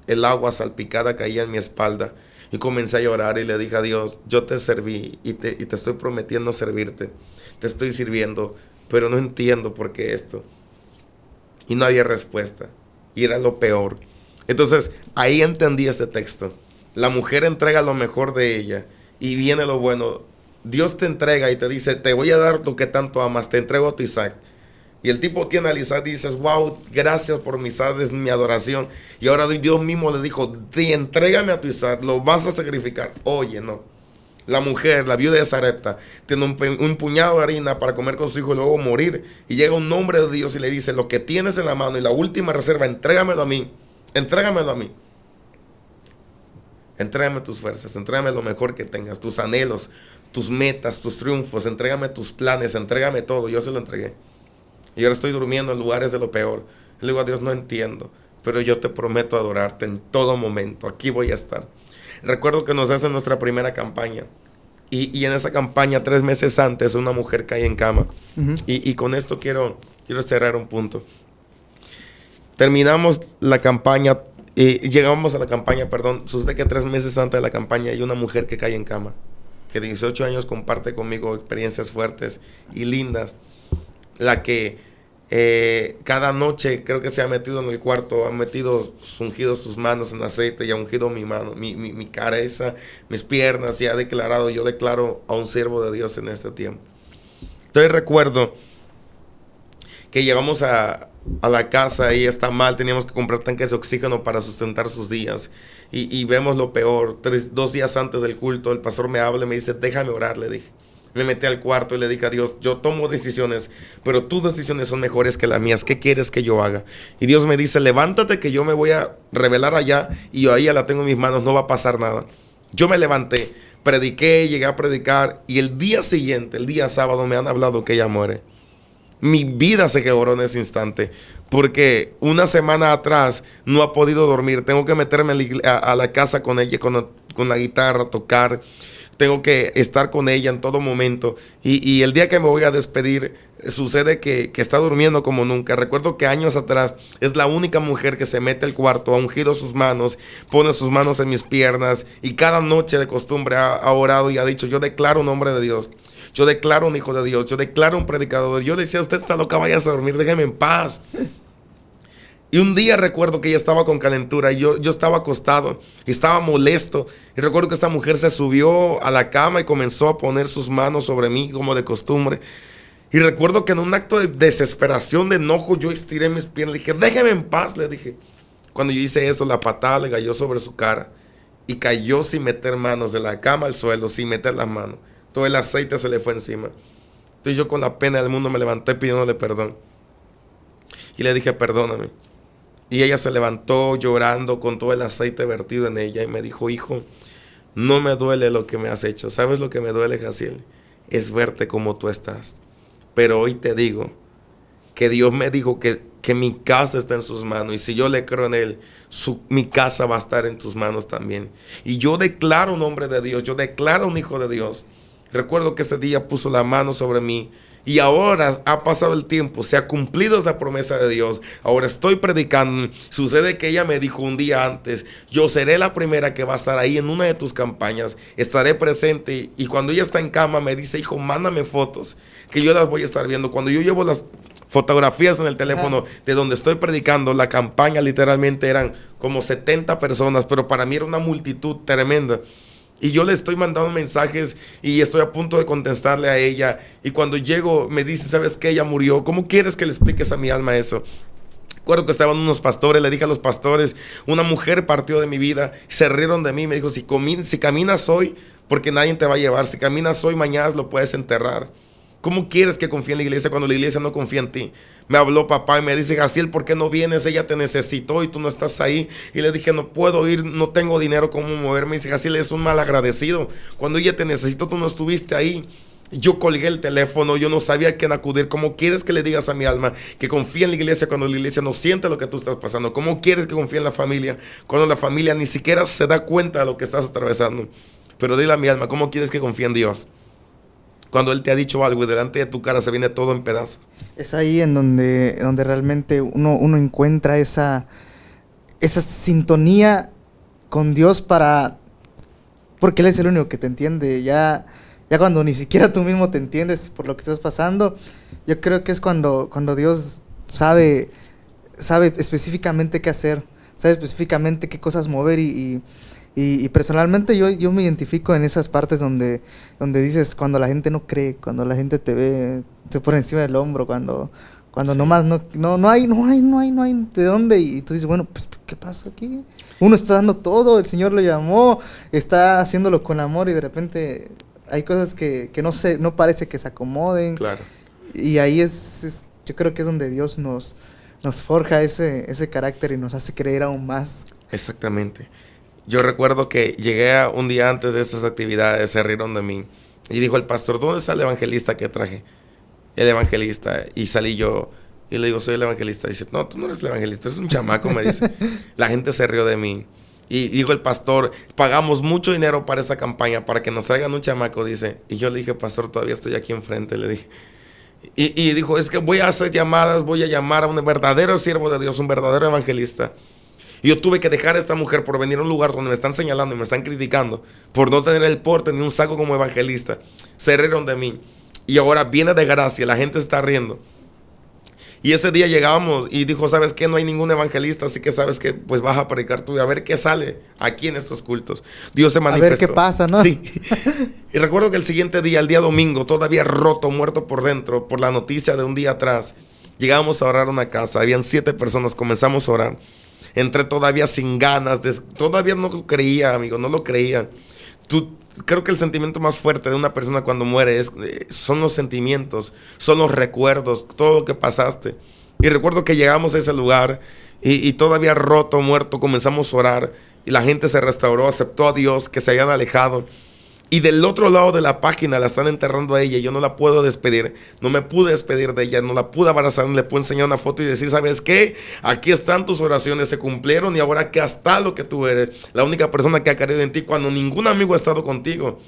el agua salpicada caía en mi espalda. Y comencé a llorar y le dije a Dios, yo te serví y te, y te estoy prometiendo servirte. Te estoy sirviendo, pero no entiendo por qué esto. Y no había respuesta. Y era lo peor. Entonces, ahí entendí este texto. La mujer entrega lo mejor de ella y viene lo bueno. Dios te entrega y te dice, te voy a dar lo que tanto amas, te entrego a tu Isaac. Y el tipo tiene a Isaac y dices, wow, gracias por mi es mi adoración. Y ahora Dios mismo le dijo, te entrégame a tu Isaac, lo vas a sacrificar. Oye, no. La mujer, la viuda de Sarepta, tiene un, un, puñado de harina para comer con su hijo y luego morir. Y llega un hombre de Dios y le dice, lo que tienes en la mano y la última reserva, entrégamelo a mí. Entrégamelo a mí. Entrégame tus fuerzas, entrégame lo mejor que tengas, tus anhelos, tus metas, tus triunfos, entrégame tus planes, entrégame todo. Yo se lo entregué. Y ahora estoy durmiendo en lugares de lo peor. Le digo a Dios, no entiendo, pero yo te prometo adorarte en todo momento. Aquí voy a estar. Recuerdo que nos hace nuestra primera campaña. Y, en esa campaña, tres meses antes, una mujer cae en cama. y, y, con esto quiero, quiero cerrar un punto. Terminamos la campaña, y llegamos a la campaña, perdón, sucede que tres meses antes de la campaña hay una mujer que cae en cama, que de 18 años comparte conmigo experiencias fuertes y lindas, la que eh, cada noche creo que se ha metido en el cuarto, ha metido, ungido sus manos en aceite y ha ungido mi mano, mi, mi, mi cabeza, mis piernas y ha declarado, yo declaro a un siervo de Dios en este tiempo. Entonces recuerdo que llegamos a, a la casa y está mal, teníamos que comprar tanques de oxígeno para sustentar sus días. Y, vemos lo peor. Tres, dos días antes del culto, el pastor me habla y me dice, déjame orar, le dije. Me metí al cuarto y le dije a Dios, yo tomo decisiones, pero tus decisiones son mejores que las mías. ¿Qué quieres que yo haga? Y Dios me dice, levántate que yo me voy a revelar allá y ahí ya la tengo en mis manos, no va a pasar nada. Yo me levanté, prediqué, llegué a predicar y el día siguiente, el día sábado, me han hablado que ella muere mi vida se quebró en ese instante. Porque una semana atrás no ha podido dormir. Tengo que meterme a la casa con ella, con, la guitarra, tocar. Tengo que estar con ella en todo momento. Y, el día que me voy a despedir, sucede que, está durmiendo como nunca. Recuerdo que años atrás es la única mujer que se mete al cuarto, ha ungido sus manos, pone sus manos en mis piernas y cada noche de costumbre ha, ha orado y ha dicho, yo declaro nombre de Dios. Yo declaro un hijo de Dios, yo declaro un predicador. Yo le decía, usted está loca, vayas a dormir, déjeme en paz. Y un día recuerdo que ella estaba con calentura y yo, yo estaba acostado y estaba molesto. Y recuerdo que esa mujer se subió a la cama y comenzó a poner sus manos sobre mí como de costumbre. Y recuerdo que en un acto de desesperación, de enojo, yo estiré mis piernas. Le dije, déjeme en paz, le dije. Cuando yo hice eso, la patada le cayó sobre su cara y cayó sin meter manos de la cama al suelo, sin meter las manos todo el aceite se le fue encima. Entonces yo con la pena del mundo me levanté pidiéndole perdón. Y le dije, perdóname. Y ella se levantó llorando con todo el aceite vertido en ella y me dijo, hijo, no me duele lo que me has hecho. ¿Sabes lo que me duele, Jaciel? Es verte como tú estás. Pero hoy te digo que Dios me dijo que, que mi casa está en sus manos. Y si yo le creo en Él, su, mi casa va a estar en tus manos también. Y yo declaro un hombre de Dios, yo declaro un hijo de Dios. Recuerdo que ese día puso la mano sobre mí Y ahora ha pasado el tiempo, se ha cumplido esa promesa de Dios. Ahora estoy predicando. Sucede que ella me dijo un día antes, yo seré la primera que va a estar ahí en una de tus campañas. Estaré presente. Y cuando ella está en cama me dice, hijo, mándame fotos, que yo las voy a estar viendo. Cuando yo llevo las fotografías en el teléfono de donde estoy predicando, la campaña literalmente eran como 70 personas, pero para mí era una multitud tremenda. Y yo le estoy mandando mensajes y estoy a punto de contestarle a ella. Y cuando llego me dice, ¿sabes qué? Ella murió. ¿Cómo quieres que le expliques a mi alma eso? Recuerdo que estaban unos pastores, le dije a los pastores, una mujer partió de mi vida, se rieron de mí, me dijo, si, si caminas hoy, porque nadie te va a llevar, si caminas hoy, mañana lo puedes enterrar. ¿Cómo quieres que confíe en la iglesia cuando la iglesia no confía en ti? Me habló papá y me dice, Gaciel, ¿por qué no vienes? Ella te necesitó y tú no estás ahí. Y le dije, no puedo ir, no tengo dinero cómo moverme. Y dice, Gaciel, es un mal agradecido. Cuando ella te necesitó, tú no estuviste ahí. Yo colgué el teléfono, yo no sabía a quién acudir. ¿Cómo quieres que le digas a mi alma que confíe en la iglesia cuando la iglesia no siente lo que tú estás pasando? ¿Cómo quieres que confíe en la familia cuando la familia ni siquiera se da cuenta de lo que estás atravesando? Pero dile a mi alma, ¿cómo quieres que confíe en Dios? Cuando Él te ha dicho algo y delante de tu cara se viene todo en pedazos.
Es ahí en donde, donde realmente uno, uno encuentra esa, esa sintonía con Dios para... Porque Él es el único que te entiende. Ya, ya cuando ni siquiera tú mismo te entiendes por lo que estás pasando, yo creo que es cuando, cuando Dios sabe, sabe específicamente qué hacer, sabe específicamente qué cosas mover y y, personalmente yo, yo me identifico en esas partes donde, donde dices, cuando la gente no cree, cuando la gente te ve, te pone encima del hombro, cuando, cuando nomás no, no, no hay, no hay, no hay, no hay de dónde. Y tú dices, bueno, pues, ¿qué pasa aquí? Uno está dando todo, el Señor lo llamó, está haciéndolo con amor y de repente hay cosas que, que no, se, no parece que se acomoden.
Claro.
Y ahí es, es, yo creo que es donde Dios nos, nos forja ese, ese carácter y nos hace creer aún más.
Exactamente. Yo recuerdo que llegué un día antes de estas actividades, se rieron de mí. Y dijo el pastor, ¿dónde está el evangelista que traje? El evangelista. Y salí yo y le digo, soy el evangelista. dice, no, tú no eres el evangelista, eres un chamaco, me dice. La gente se rió de mí. Y dijo el pastor, pagamos mucho dinero para esta campaña, para que nos traigan un chamaco, dice. Y yo le dije, pastor, todavía estoy aquí enfrente, le dije. Y, y dijo, es que voy a hacer llamadas, voy a llamar a un verdadero siervo de Dios, un verdadero evangelista. Y yo tuve que dejar a esta mujer por venir a un lugar donde me están señalando y me están criticando por no tener el porte ni un saco como evangelista. Se rieron de mí. Y ahora viene de gracia, la gente está riendo. Y ese día llegamos y dijo, ¿sabes qué? No hay ningún evangelista, así que sabes que pues vas a predicar tú y a ver qué sale aquí en estos cultos. Dios se manifestó. A ver
qué pasa, ¿no?
Sí. y recuerdo que el siguiente día, el día domingo, todavía roto, muerto por dentro, por la noticia de un día atrás, llegamos a orar a una casa, habían siete personas, comenzamos a orar entré todavía sin ganas, todavía no lo creía, amigo, no lo creía. Tú, creo que el sentimiento más fuerte de una persona cuando muere es, eh, son los sentimientos, son los recuerdos, todo lo que pasaste. Y recuerdo que llegamos a ese lugar y, y todavía roto, muerto, comenzamos a orar y la gente se restauró, aceptó a Dios, que se habían alejado. Y del otro lado de la página la están enterrando a ella. Yo no la puedo despedir. No me pude despedir de ella. No la pude abrazar. No le puedo enseñar una foto y decir, ¿sabes qué? Aquí están tus oraciones. Se cumplieron y ahora que hasta lo que tú eres. La única persona que ha querido en ti cuando ningún amigo ha estado contigo.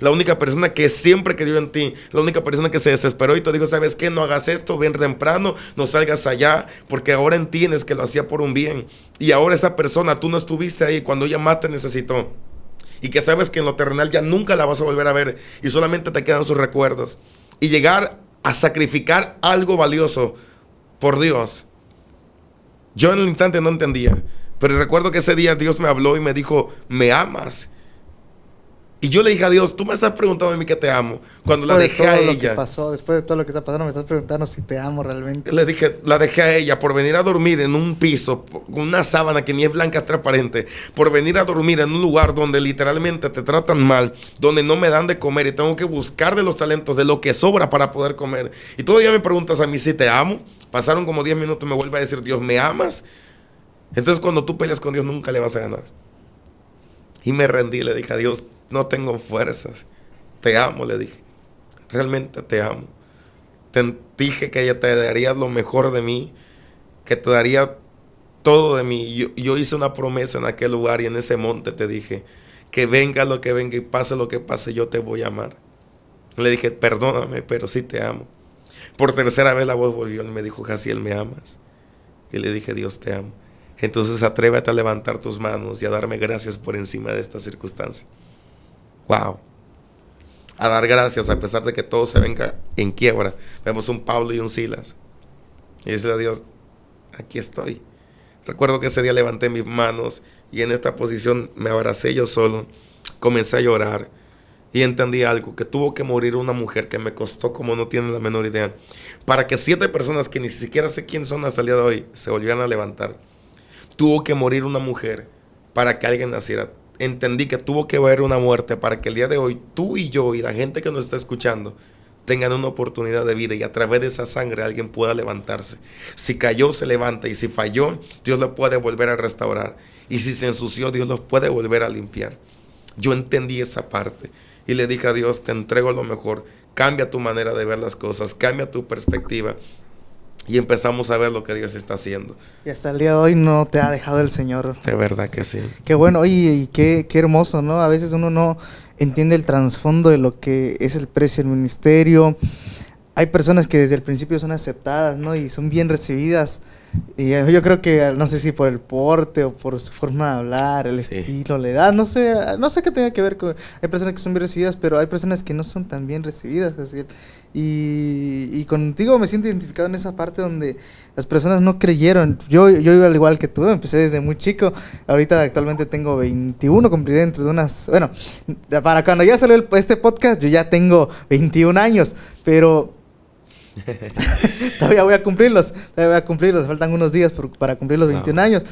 La única persona que siempre creyó en ti. La única persona que se desesperó y te dijo, ¿sabes qué? No hagas esto. Ven temprano. No salgas allá. Porque ahora entiendes que lo hacía por un bien. Y ahora esa persona, tú no estuviste ahí cuando ella más te necesitó y que sabes que en lo terrenal ya nunca la vas a volver a ver y solamente te quedan sus recuerdos. Y llegar a sacrificar algo valioso por Dios. Yo en el instante no entendía, pero recuerdo que ese día Dios me habló y me dijo, me amas. Y yo le dije a Dios, tú me estás preguntando a mí que te amo. Cuando la dejé a ella.
pasó, después de todo lo que está pasando, me estás preguntando si te amo realmente.
Le dije, la dejé a ella por venir a dormir en un piso con una sábana que ni es blanca, es transparente. Por venir a dormir en un lugar donde literalmente te tratan mal, donde no me dan de comer y tengo que buscar de los talentos, de lo que sobra para poder comer. Y todavía me preguntas a mí si te amo. Pasaron como 10 minutos y me vuelve a decir, Dios, ¿me amas? Entonces cuando tú peleas con Dios nunca le vas a ganar. Y me rendí, le dije a Dios, no tengo fuerzas. Te amo, le dije. Realmente te amo. Te dije que ella te daría lo mejor de mí, que te daría todo de mí. Yo, hice una promesa en aquel lugar y en ese monte te dije, que venga lo que venga y pase lo que pase, yo te voy a amar. Le dije, perdóname, pero sí te amo. Por tercera vez la voz volvió y me dijo, Jaciel, ¿me amas? Y le dije, Dios te amo. Entonces atrévete a levantar tus manos y a darme gracias por encima de esta circunstancia. Wow. A dar gracias a pesar de que todo se venga en quiebra. Vemos un Pablo y un Silas. Y decirle a Dios, aquí estoy. Recuerdo que ese día levanté mis manos y en esta posición me abracé yo solo. Comencé a llorar y entendí algo, que tuvo que morir una mujer que me costó como no tienen la menor idea, para que siete personas que ni siquiera sé quién son hasta el día de hoy se volvieran a levantar. Tuvo que morir una mujer para que alguien naciera. Entendí que tuvo que haber una muerte para que el día de hoy tú y yo y la gente que nos está escuchando tengan una oportunidad de vida y a través de esa sangre alguien pueda levantarse. Si cayó, se levanta y si falló, Dios lo puede volver a restaurar. Y si se ensució, Dios lo puede volver a limpiar. Yo entendí esa parte y le dije a Dios, te entrego lo mejor, cambia tu manera de ver las cosas, cambia tu perspectiva. Y empezamos a ver lo que Dios está haciendo.
Y hasta el día de hoy no te ha dejado el Señor.
De verdad que sí.
Qué bueno, oye, y qué, qué hermoso, ¿no? A veces uno no entiende el trasfondo de lo que es el precio del ministerio. Hay personas que desde el principio son aceptadas, ¿no? Y son bien recibidas y yo creo que, no sé si por el porte o por su forma de hablar, el estilo, la edad, no sé, no sé qué tenga que ver con... Hay personas que son bien recibidas, pero hay personas que no son tan bien recibidas, es decir, y, y contigo me siento identificado en esa parte donde las personas no creyeron. Yo, yo al igual que tú, empecé desde muy chico, ahorita actualmente tengo 21, cumpliré dentro de unas... Bueno, para cuando ya salió este podcast, yo ya tengo 21 años, pero todavía voy a cumplirlos, todavía voy a cumplirlos, faltan unos días para cumplir los 21 años.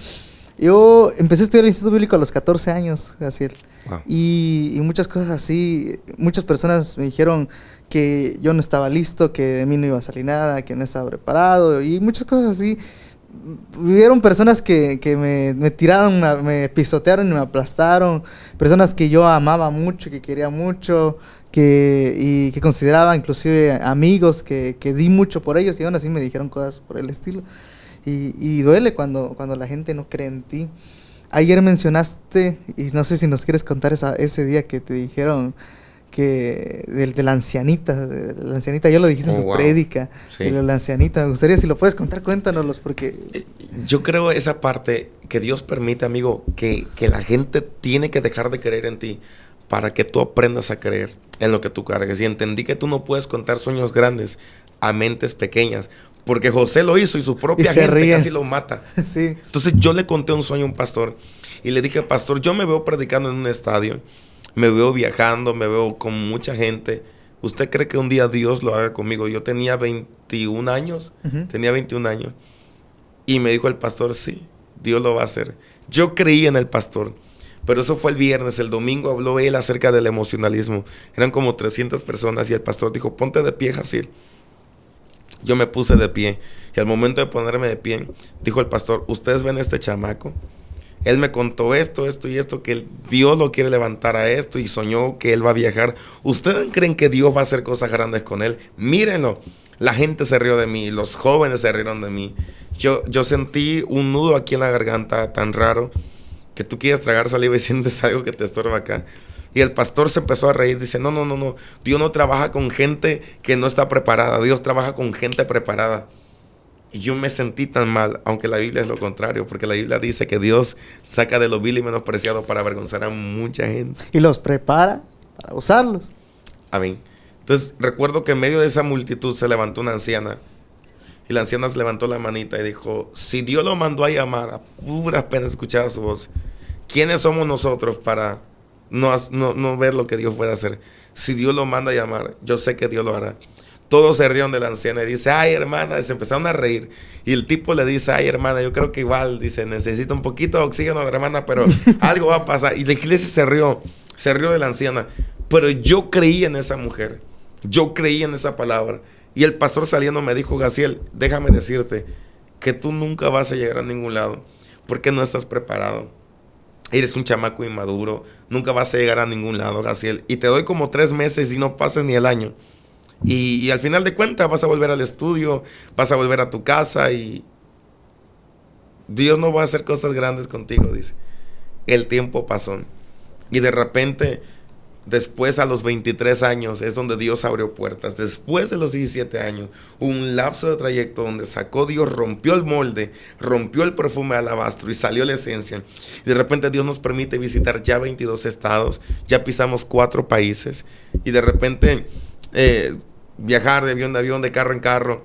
Yo empecé a estudiar el Instituto Bíblico a los 14 años, así. Y, muchas cosas así, muchas personas me dijeron que yo no estaba listo, que de mí no iba a salir nada, que no estaba preparado y muchas cosas así. Vivieron personas que, que me, me, tiraron, me pisotearon y me aplastaron, personas que yo amaba mucho, que quería mucho, que, y que consideraba inclusive amigos, que, que, di mucho por ellos y aún así me dijeron cosas por el estilo. Y, y, duele cuando, cuando la gente no cree en ti. Ayer mencionaste, y no sé si nos quieres contar esa, ese día que te dijeron que del, de la ancianita, de la ancianita, ya lo dijiste en oh, tu prédica, de la ancianita, me gustaría si lo puedes contar, cuéntanoslos, porque...
Eh, yo creo esa parte que Dios permite, amigo, que, que la gente tiene que dejar de creer en ti para que tú aprendas a creer en lo que tú cargues. Y entendí que tú no puedes contar sueños grandes a mentes pequeñas. Porque José lo hizo y su propia gente casi lo mata.
sí.
Entonces yo le conté un sueño a un pastor y le dije, pastor, yo me veo predicando en un estadio, me veo viajando, me veo con mucha gente. ¿Usted cree que un día Dios lo haga conmigo? Yo tenía 21 años, tenía 21 años. Y me dijo el pastor, sí, Dios lo va a hacer. Yo creí en el pastor. Pero eso fue el viernes, el domingo habló él acerca del emocionalismo. Eran como 300 personas y el pastor dijo, ponte de pie, Jacil. Yo me puse de pie y al momento de ponerme de pie, dijo el pastor, ustedes ven a este chamaco. Él me contó esto, esto y esto, que Dios lo quiere levantar a esto y soñó que él va a viajar. ¿Ustedes creen que Dios va a hacer cosas grandes con él? Mírenlo. La gente se rió de mí, los jóvenes se rieron de mí. Yo, yo sentí un nudo aquí en la garganta tan raro que tú quieres tragar saliva y sientes algo que te estorba acá. Y el pastor se empezó a reír, dice, no, no, no, no, Dios no trabaja con gente que no está preparada, Dios trabaja con gente preparada. Y yo me sentí tan mal, aunque la Biblia es lo contrario, porque la Biblia dice que Dios saca de lo vil y menospreciado para avergonzar a mucha gente.
Y los prepara para usarlos.
Amén. Entonces recuerdo que en medio de esa multitud se levantó una anciana y la anciana se levantó la manita y dijo, si Dios lo mandó a llamar, a puras penas escuchaba su voz, ¿quiénes somos nosotros para no, no, ver lo que Dios puede hacer? Si Dios lo manda a llamar, yo sé que Dios lo hará. Todos se rieron de la anciana y dice, ay hermana, se empezaron a reír. Y el tipo le dice, ay hermana, yo creo que igual, dice, necesito un poquito de oxígeno de hermana, pero algo va a pasar. Y la iglesia se rió, se rió de la anciana. Pero yo creí en esa mujer, yo creí en esa palabra. Y el pastor saliendo me dijo, Gaciel, déjame decirte que tú nunca vas a llegar a ningún lado porque no estás preparado. Eres un chamaco inmaduro, nunca vas a llegar a ningún lado, Gaciel. Y te doy como tres meses y no pases ni el año. Y, al final de cuentas vas a volver al estudio, vas a volver a tu casa y Dios no va a hacer cosas grandes contigo, dice. El tiempo pasó. Y de repente Después, a los 23 años, es donde Dios abrió puertas. Después de los 17 años, un lapso de trayecto donde sacó Dios, rompió el molde, rompió el perfume de alabastro y salió la esencia. Y de repente Dios nos permite visitar ya 22 estados, ya pisamos cuatro países. Y de repente eh, viajar de avión de avión, de carro en carro,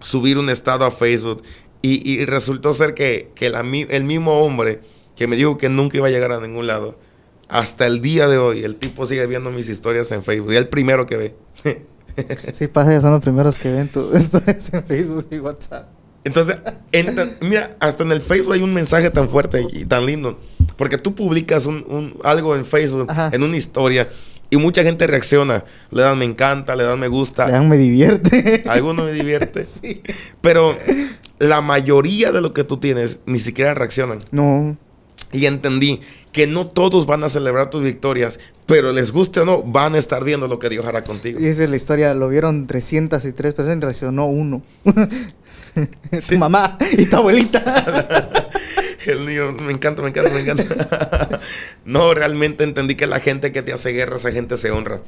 subir un estado a Facebook. Y, resultó ser que, el mismo hombre que me dijo que nunca iba a llegar a ningún lado hasta el día de hoy, el tipo sigue viendo mis historias en Facebook. Y el primero que ve.
sí, pasa, son los primeros que ven tus historias en Facebook y WhatsApp.
Entonces, mira, hasta en el Facebook hay un mensaje tan fuerte y tan lindo. Porque tú publicas un, algo en Facebook, en una historia, y mucha gente reacciona. Le dan me encanta, le dan me gusta.
Le dan me divierte.
Alguno me divierte. sí. Pero la mayoría de lo que tú tienes ni siquiera reaccionan.
No.
Y entendí que no todos van a celebrar tus victorias, pero les guste o no, van a estar viendo lo que Dios hará contigo.
Y esa es la historia, lo vieron 303 personas y reaccionó uno. Su mamá y tu abuelita.
El niño, me encanta, me encanta, me encanta. no, realmente entendí que la gente que te hace guerra, esa gente se honra.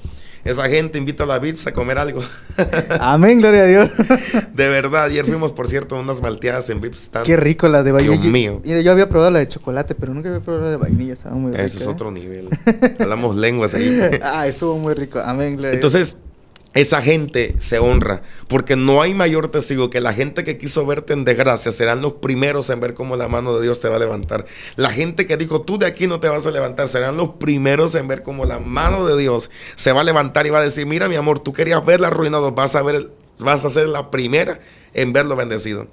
Esa gente invita a la VIPs a comer algo.
Amén, gloria a Dios.
de verdad, ayer fuimos, por cierto, unas malteadas en VIPs.
Qué rico la de vainilla.
Dios mío.
Mira, yo había probado la de chocolate, pero nunca había probado la de vainilla. Estaba muy
Eso es ¿eh? otro nivel. Hablamos lenguas ahí.
ah, estuvo muy rico. Amén, gloria
Entonces, esa gente se honra, porque no hay mayor testigo que la gente que quiso verte en desgracia serán los primeros en ver cómo la mano de Dios te va a levantar. La gente que dijo, tú de aquí no te vas a levantar, serán los primeros en ver cómo la mano de Dios se va a levantar y va a decir, mira mi amor, tú querías verla arruinado, vas a ver, vas a ser la primera en verlo bendecido.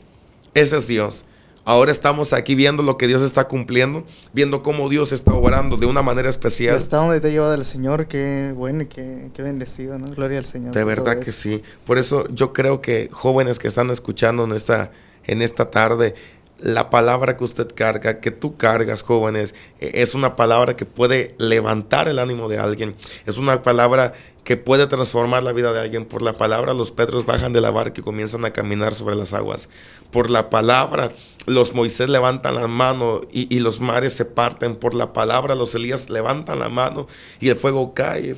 Ese es Dios. Ahora estamos aquí viendo lo que Dios está cumpliendo, viendo cómo Dios está obrando de una manera especial.
Hasta donde te lleva el Señor, qué bueno y qué, bendecido, ¿no? Gloria al Señor.
De verdad que sí. Por eso yo creo que jóvenes que están escuchando en esta, en esta tarde, la palabra que usted carga, que tú cargas, jóvenes, e, es una palabra que puede levantar el ánimo de alguien. Es una palabra que puede transformar la vida de alguien. Por la palabra los Pedros bajan de la barca y comienzan a caminar sobre las aguas. Por la palabra los Moisés levantan la mano y, los mares se parten. Por la palabra los Elías levantan la mano y el fuego cae.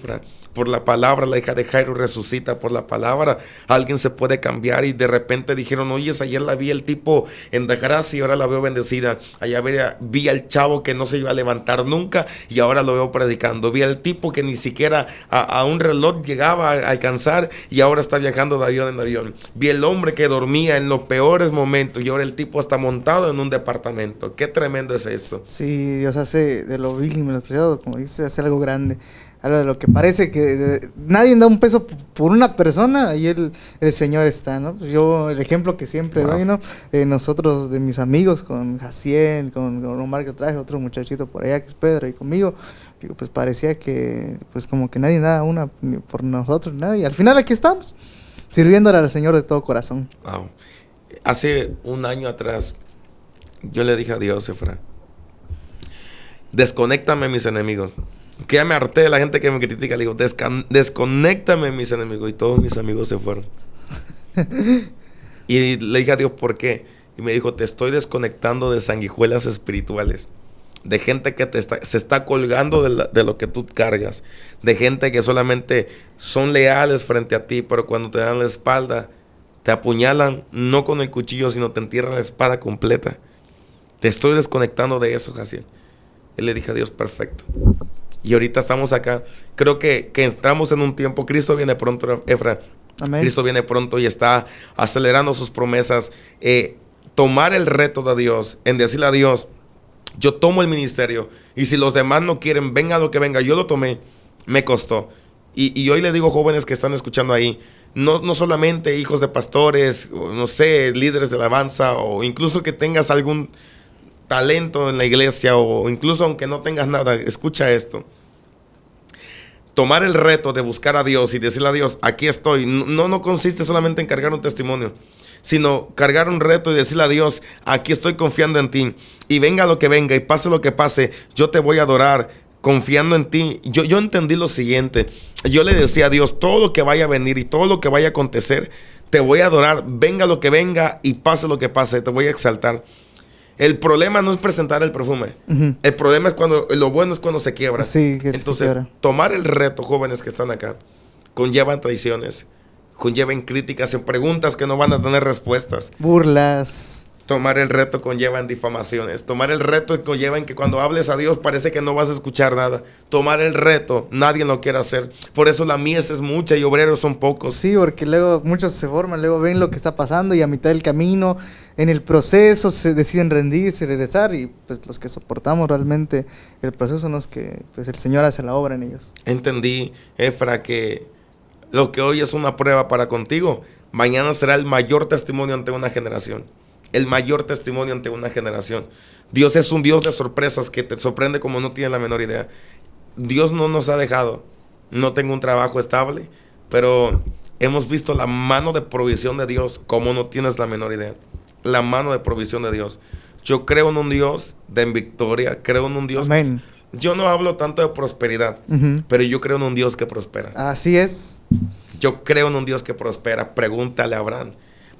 Por la palabra la hija de Jairo resucita. Por la palabra alguien se puede cambiar y de repente dijeron, oye, ayer la vi el tipo en desgracia y ahora la veo bendecida. Allá vi al chavo que no se iba a levantar nunca y ahora lo veo predicando. Vi al tipo que ni siquiera a, a un reloj llegaba a alcanzar y ahora está viajando de avión en avión. Vi el hombre que dormía en los peores momentos y ahora el tipo está montado en un departamento. Qué tremendo es esto.
Sí, Dios hace de lo vil y menospreciado, como dice, hace algo grande. De lo que parece que nadie da un peso por una persona y el, el Señor está, ¿no? Pues yo, el ejemplo que siempre doy, ¿no? nosotros, de mis amigos, con Jaciel, con, Omar que traje, otro muchachito por allá que es Pedro y conmigo, pues parecía que, pues como que nadie da una por nosotros, nadie. Al final aquí estamos, sirviéndole al Señor de todo corazón.
Wow. Hace un año atrás, yo le dije a Dios, Efra, desconéctame mis enemigos. Que ya me harté de la gente que me critica. Le digo, desconéctame mis enemigos. Y todos mis amigos se fueron. y le dije a Dios, ¿por qué? Y me dijo, te estoy desconectando de sanguijuelas espirituales de gente que te está, se está colgando de, lo que tú cargas, de gente que solamente son leales frente a ti, pero cuando te dan la espalda, te apuñalan no con el cuchillo, sino te entierran la espada completa. Te estoy desconectando de eso, Jaciel. Él le dije a Dios, perfecto. Y ahorita estamos acá. Creo que, que entramos en un tiempo. Cristo viene pronto, Efra. Cristo viene pronto y está acelerando sus promesas. Eh, tomar el reto de Dios, en decirle a Dios, yo tomo el ministerio y si los demás no quieren, venga lo que venga, yo lo tomé, me costó. Y, hoy le digo jóvenes que están escuchando ahí, no, no solamente hijos de pastores, no sé, líderes de alabanza, o incluso que tengas algún talento en la iglesia, o incluso aunque no tengas nada, escucha esto. Tomar el reto de buscar a Dios y decirle a Dios, aquí estoy, no, no consiste solamente en cargar un testimonio sino cargar un reto y decirle a Dios, aquí estoy confiando en ti. Y venga lo que venga y pase lo que pase, yo te voy a adorar confiando en ti. Yo, yo entendí lo siguiente. Yo le decía a Dios, todo lo que vaya a venir y todo lo que vaya a acontecer, te voy a adorar, venga lo que venga y pase lo que pase, te voy a exaltar. El problema no es presentar el perfume. El problema es cuando, lo bueno es cuando se quiebra.
Sí, que se
Entonces,
quiebra.
tomar el reto, jóvenes que están acá, conllevan traiciones, conllevan críticas en preguntas que no van a tener respuestas.
Burlas.
Tomar el reto conlleva en difamaciones. Tomar el reto conlleva en que cuando hables a Dios parece que no vas a escuchar nada. Tomar el reto, nadie lo quiere hacer. Por eso la mies es mucha y obreros son pocos.
Sí, porque luego muchos se forman, luego ven lo que está pasando y a mitad del camino, en el proceso, se deciden rendirse y regresar. Y pues los que soportamos realmente el proceso son los que pues el Señor hace la obra en ellos.
Entendí, Efra, que lo que hoy es una prueba para contigo, mañana será el mayor testimonio ante una generación. El mayor testimonio ante una generación. Dios es un Dios de sorpresas que te sorprende como no tienes la menor idea. Dios no nos ha dejado. No tengo un trabajo estable, pero hemos visto la mano de provisión de Dios como no tienes la menor idea. La mano de provisión de Dios. Yo creo en un Dios de victoria, creo en un Dios.
Amén.
Yo no hablo tanto de prosperidad, pero yo creo en un Dios que prospera.
Así es.
Yo creo en un Dios que prospera. Pregúntale a Abraham.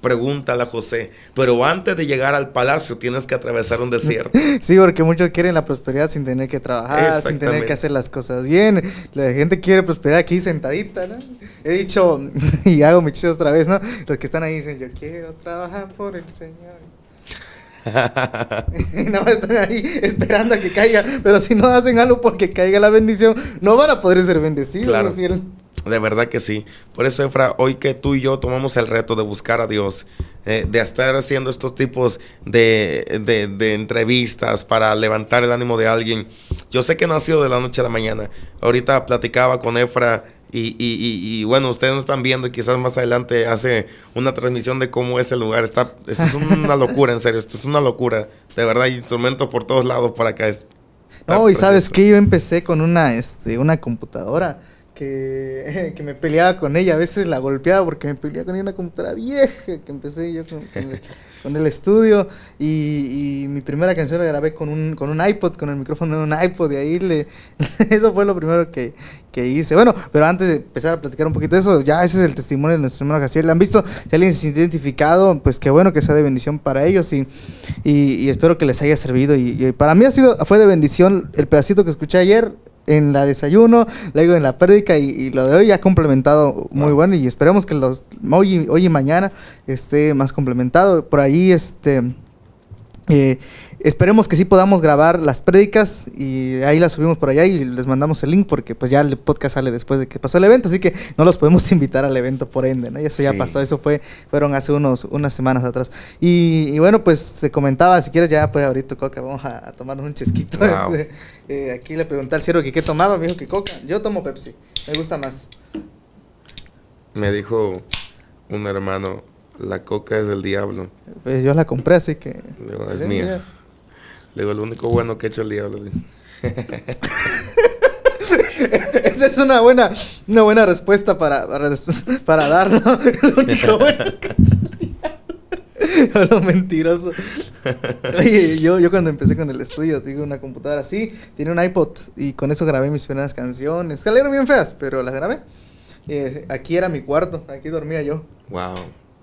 Pregúntale a José. Pero antes de llegar al palacio tienes que atravesar un desierto.
Sí, porque muchos quieren la prosperidad sin tener que trabajar, sin tener que hacer las cosas bien. La gente quiere prosperidad aquí sentadita, ¿no? He dicho, y hago mi chiste otra vez, ¿no? Los que están ahí dicen, yo quiero trabajar por el Señor. Nada más están ahí esperando a que caiga. Pero si no hacen algo porque caiga la bendición, no van a poder ser bendecidos.
Claro.
¿no?
De verdad que sí. Por eso, Efra, hoy que tú y yo tomamos el reto de buscar a Dios, eh, de estar haciendo estos tipos de, de- de entrevistas para levantar el ánimo de alguien, yo sé que no ha sido de la noche a la mañana. Ahorita platicaba con Efra y, y- y- y, bueno, ustedes no están viendo y quizás más adelante hace una transmisión de cómo es el lugar. Está, esto es una locura, en serio, esto es una locura. De verdad, hay instrumentos por todos lados para acá. Está
No, y sabes que yo empecé con una, este, una computadora que, que me peleaba con ella. A veces la golpeaba porque me peleaba con ella una computadora vieja que empecé yo con, con el, con el estudio. Y, y mi primera canción la grabé con un, con un iPod, con el micrófono de un iPod. Y ahí le... eso fue lo primero que, que hice. Bueno, pero antes de empezar a platicar un poquito de eso, ya ese es el testimonio de nuestro hermano Jaciel. ¿Han visto? Si alguien se siente identificado, pues qué bueno que sea de bendición para ellos. Y, y, y espero que les haya servido. Y, y para mí ha sido, fue de bendición el pedacito que escuché ayer en la desayuno, luego en la prédica y, y lo de hoy ha complementado muy
Wow.
bueno y esperemos que los hoy, y- hoy y mañana esté más complementado. Por ahí este eh, esperemos que sí podamos grabar las prédicas y ahí las subimos por allá y les mandamos el link porque pues ya el podcast sale después de que pasó el evento, así que no los podemos invitar al evento por ende, ¿no? Y eso ya pasó, eso fue, fueron hace unos, unas semanas atrás. Y, y bueno, pues se comentaba, si quieres ya pues ahorita coca, vamos a, a tomarnos un chesquito.
Wow.
Eh, aquí le pregunté al ciervo que qué tomaba, me dijo que coca. Yo tomo Pepsi, me gusta más.
Me dijo un hermano, la coca es del diablo.
Pues yo la compré, así que...
Es
Sí,
mía. Le digo, lo único bueno que ha hecho el diablo.
Esa es una buena, una buena respuesta para, para, para dar, ¿no? Lo único bueno que ha hecho el diablo. Lo mentiroso. Oye, yo, yo cuando empecé con el estudio, digo, una computadora así, tiene un iPod y con eso grabé mis primeras canciones. Salieron bien feas, pero las grabé. Eh, aquí era mi cuarto, aquí dormía yo.
Wow.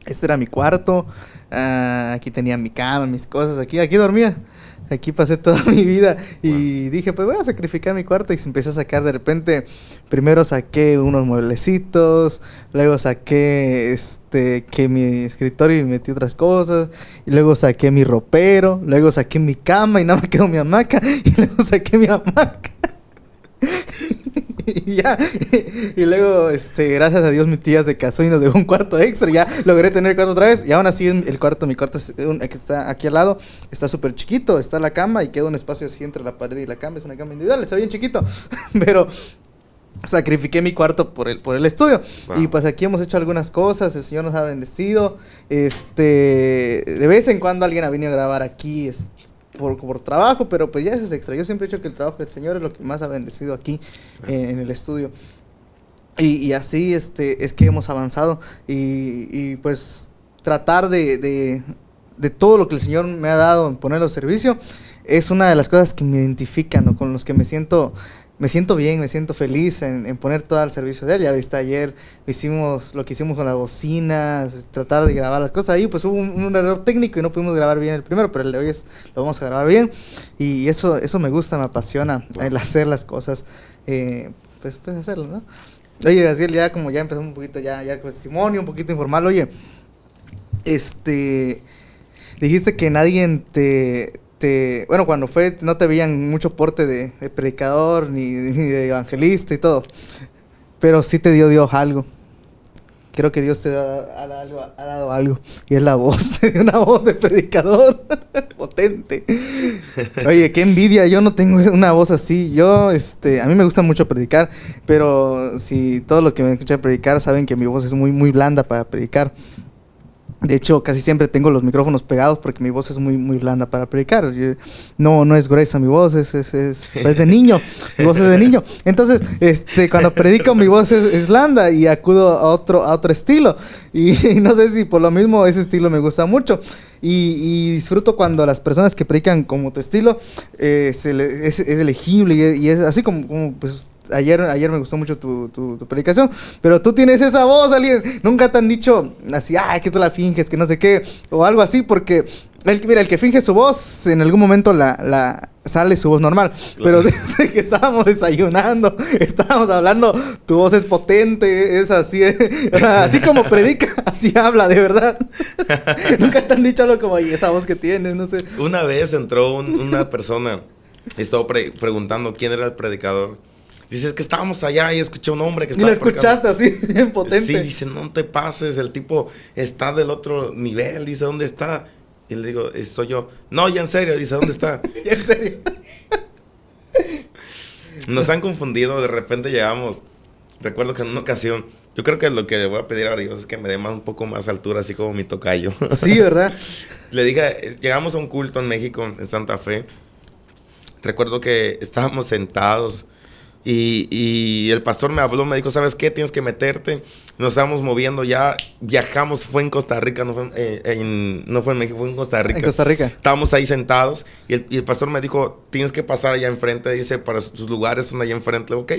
Este era mi cuarto, ah, aquí tenía mi cama, mis cosas, aquí, aquí dormía. Aquí pasé toda mi vida y dije, pues voy a sacrificar mi cuarto y se empecé a sacar de repente. Primero saqué unos mueblecitos, luego saqué este que mi escritorio y metí otras cosas, y luego saqué mi ropero, luego saqué mi cama y nada más quedó mi hamaca, y luego saqué mi hamaca. y ya. Y luego, este, gracias a Dios, mi tía se casó y nos dejó un cuarto extra. Ya logré tener cuarto otra vez. Y aún así, el cuarto, mi cuarto es un- que está aquí al lado, está súper chiquito. Está la cama y queda un espacio así entre la pared y la cama. Es una cama individual, está bien chiquito. Pero sacrifiqué mi cuarto por el, por el estudio.
Wow.
Y pues aquí hemos hecho algunas cosas. El Señor nos ha bendecido. Este, de vez en cuando alguien ha venido a grabar aquí. es- por, por trabajo, pero pues ya eso es extra. Yo siempre he dicho que el trabajo del Señor es lo que más ha bendecido aquí eh, en el estudio. Y, y así este, es que hemos avanzado. Y, y, pues tratar de, de, de todo lo que el Señor me ha dado en ponerlo a servicio es una de las cosas que me identifican o con los que me siento me siento bien, me siento feliz en, en, poner todo al servicio de él. Ya viste, ayer hicimos lo que hicimos con las bocinas, tratar de grabar las cosas ahí, pues hubo un, un, error técnico y no pudimos grabar bien el primero, pero el de hoy es, lo vamos a grabar bien. Y eso, eso me gusta, me apasiona, el hacer las cosas, eh, pues, pues hacerlo, ¿no? Oye, Gabriel, ya como ya empezamos un poquito, ya, ya con testimonio, un poquito informal, oye, este, dijiste que nadie te, te, bueno, cuando fue, no te veían mucho porte de, predicador ni, de evangelista y todo, pero sí te dio Dios algo. Creo que Dios te ha, ha, dado, ha dado algo, y es la voz, una voz de predicador potente. Oye, qué envidia, yo no tengo una voz así. Yo, este, a mí me gusta mucho predicar, pero si todos los que me escuchan predicar saben que mi voz es muy, muy blanda para predicar. De hecho, casi siempre tengo los micrófonos pegados porque mi voz es muy, muy blanda para predicar. No, no es gruesa mi voz, es, es, es, de niño. Mi voz es de niño. Entonces, este, cuando predico mi voz es, blanda y acudo a otro, a otro estilo. Y, no sé si por lo mismo ese estilo me gusta mucho. Y, y disfruto cuando las personas que predican como tu estilo eh, se le, es, elegible y, y, es así como, como pues, ayer, ayer me gustó mucho tu, tu, tu, predicación, pero tú tienes esa voz, alguien, nunca te han dicho así, ay, que tú la finges, que no sé qué, o algo así, porque, el, mira, el que finge su voz, en algún momento la, la sale su voz normal, pero desde que estábamos desayunando, estábamos hablando, tu voz es potente, es así, así como predica, así habla, de verdad. nunca te han dicho algo como, ay, esa voz que tienes, no sé.
Una vez entró un, una persona, estaba pre preguntando quién era el predicador. Dices que estábamos allá y escuché un hombre que estaba.
Y lo escuchaste así, potente.
Sí, dice, no te pases, el tipo está del otro nivel, dice, ¿dónde está? Y le digo, soy yo. No, ya en serio, dice, ¿dónde está?
¿Ya en serio?
Nos han confundido, de repente llegamos. Recuerdo que en una ocasión, yo creo que lo que le voy a pedir a Dios es que me dé más, un poco más altura, así como mi tocayo.
Sí, ¿verdad?
le dije, llegamos a un culto en México, en Santa Fe. Recuerdo que estábamos sentados y, y, el pastor me habló, me dijo, ¿sabes qué? Tienes que meterte. Nos estamos moviendo ya, viajamos, fue en Costa Rica, no fue, eh, en, no fue en México, fue en Costa Rica.
En Costa Rica.
Estábamos ahí sentados y el, y el, pastor me dijo, tienes que pasar allá enfrente, dice, para sus lugares son allá enfrente. Ok,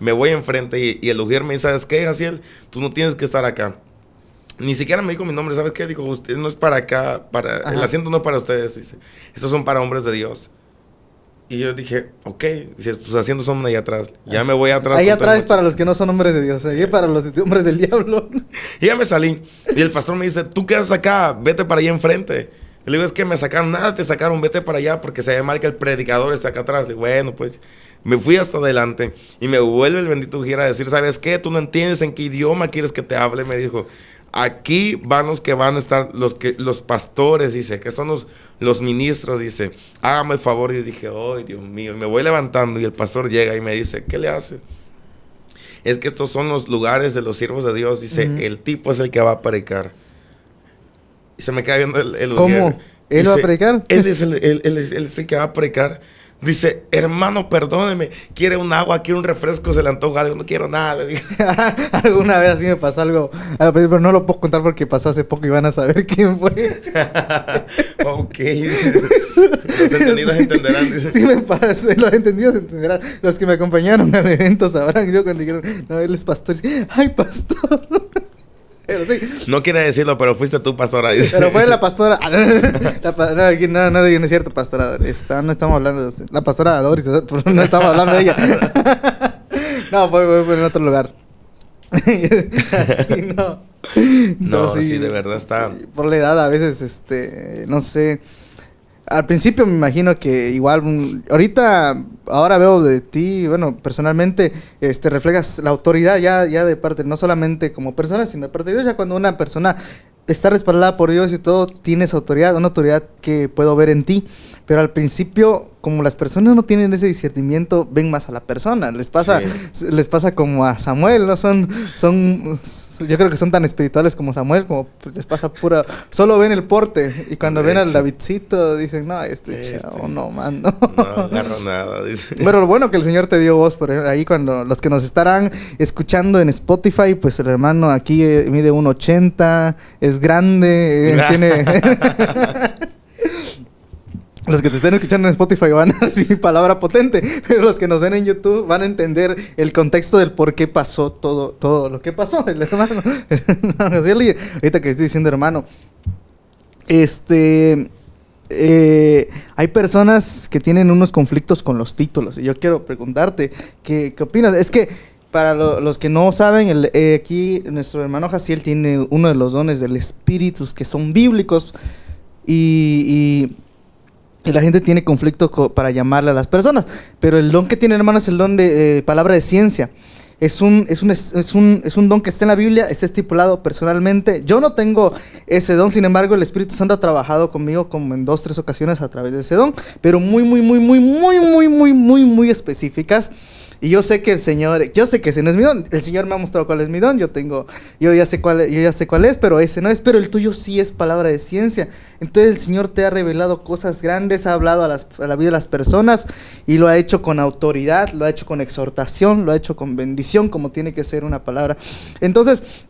me voy enfrente y, y el ujier me dice, ¿sabes qué, Jaciel? Tú no tienes que estar acá. Ni siquiera me dijo mi nombre, ¿sabes qué? Dijo, usted no es para acá, para, el asiento no es para ustedes, dice. Estos son para hombres de Dios. Y yo dije, ok, si tus asientos son allá atrás, ya me voy atrás.
Ahí atrás es para los que no son hombres de Dios, ahí para los hombres del diablo.
Y ya me salí. Y el pastor me dice, tú quedas acá, vete para allá enfrente. Y le digo, es que me sacaron, nada te sacaron, vete para allá porque se ve mal que el predicador está acá atrás. Le digo, bueno, pues me fui hasta adelante y me vuelve el bendito gira a decir, ¿sabes qué? Tú no entiendes en qué idioma quieres que te hable. Me dijo, aquí van los que van a estar, los que los pastores, dice, que son los, los ministros, dice, hágame el favor. Y dije, oh, Dios mío, y me voy levantando y el pastor llega y me dice, ¿qué le hace? Es que estos son los lugares de los siervos de Dios, dice, uh -huh. el tipo es el que va a predicar. Y se me queda viendo el... el
¿Cómo? ¿Él
dice,
va a predicar?
Él es el, él, él, es, él es el que va a predicar. Dice, hermano, perdóneme, quiere un agua, quiere un refresco, se le antoja algo, no quiero nada. Le digo.
Alguna vez así me pasó algo, pero no lo puedo contar porque pasó hace poco y van a saber quién fue.
ok. Los entendidos entenderán. Dice.
Sí, me pasó, los entendidos entenderán. Los que me acompañaron al evento sabrán. Yo cuando dijeron, no, él es pastor. Ay, pastor. Pero sí.
No quiere decirlo, pero fuiste tú, pastora. Dice.
Pero fue la pastora. La, no, aquí no, no, no, es cierto, pastora. Está, no estamos hablando de la pastora Doris. No estamos hablando de ella. No, fue, fue, fue en otro lugar. Así no.
No, sí, sí, de verdad está.
Por la edad, a veces, este, no sé. Al principio me imagino que igual, mm, ahorita, ahora veo de ti, bueno, personalmente, este, reflejas la autoridad ya, ya de parte, no solamente como persona, sino de parte de Dios, ya cuando una persona está respaldada por Dios y todo, tienes autoridad, una autoridad que puedo ver en ti, pero al principio, como las personas no tienen ese discernimiento, ven más a la persona, les pasa, sí. les pasa como a Samuel, ¿no? Son, son, yo creo que son tan espirituales como Samuel, como les pasa pura, solo ven el porte, y cuando de ven hecho. al Davidcito, dicen, no, este, este no, man, no.
No agarro nada, dice.
Pero lo bueno que el Señor te dio voz, por ahí cuando los que nos estarán escuchando en Spotify, pues el hermano aquí eh, mide 1.80, es grande, eh, tiene... Los que te estén escuchando en Spotify van a recibir palabra potente, pero los que nos ven en YouTube van a entender el contexto del por qué pasó todo, todo lo que pasó, el hermano. Ahorita que estoy diciendo hermano, este, eh, hay personas que tienen unos conflictos con los títulos y yo quiero preguntarte, ¿qué, qué opinas? Es que para los que no saben, eh, aquí nuestro hermano Jaciel tiene uno de los dones del Espíritu que son bíblicos y, la gente tiene conflicto para llamarle a las personas. Pero el don que tiene hermano es el don de eh, palabra de ciencia. Es un, es, un, es, un, es un don que está en la Biblia, está estipulado personalmente. Yo no tengo ese don, sin embargo, el Espíritu Santo ha trabajado conmigo como en dos, tres ocasiones a través de ese don, pero muy, muy, muy, muy, muy, muy, muy, muy, muy específicas. Y yo sé que el Señor, yo sé que ese no es mi don. El Señor me ha mostrado cuál es mi don. Yo tengo, yo ya sé cuál, yo ya sé cuál es, pero ese no es. Pero el tuyo sí es palabra de ciencia. Entonces el Señor te ha revelado cosas grandes, ha hablado a, a la vida de las personas y lo ha hecho con autoridad, lo ha hecho con exhortación, lo ha hecho con bendición, como tiene que ser una palabra. Entonces,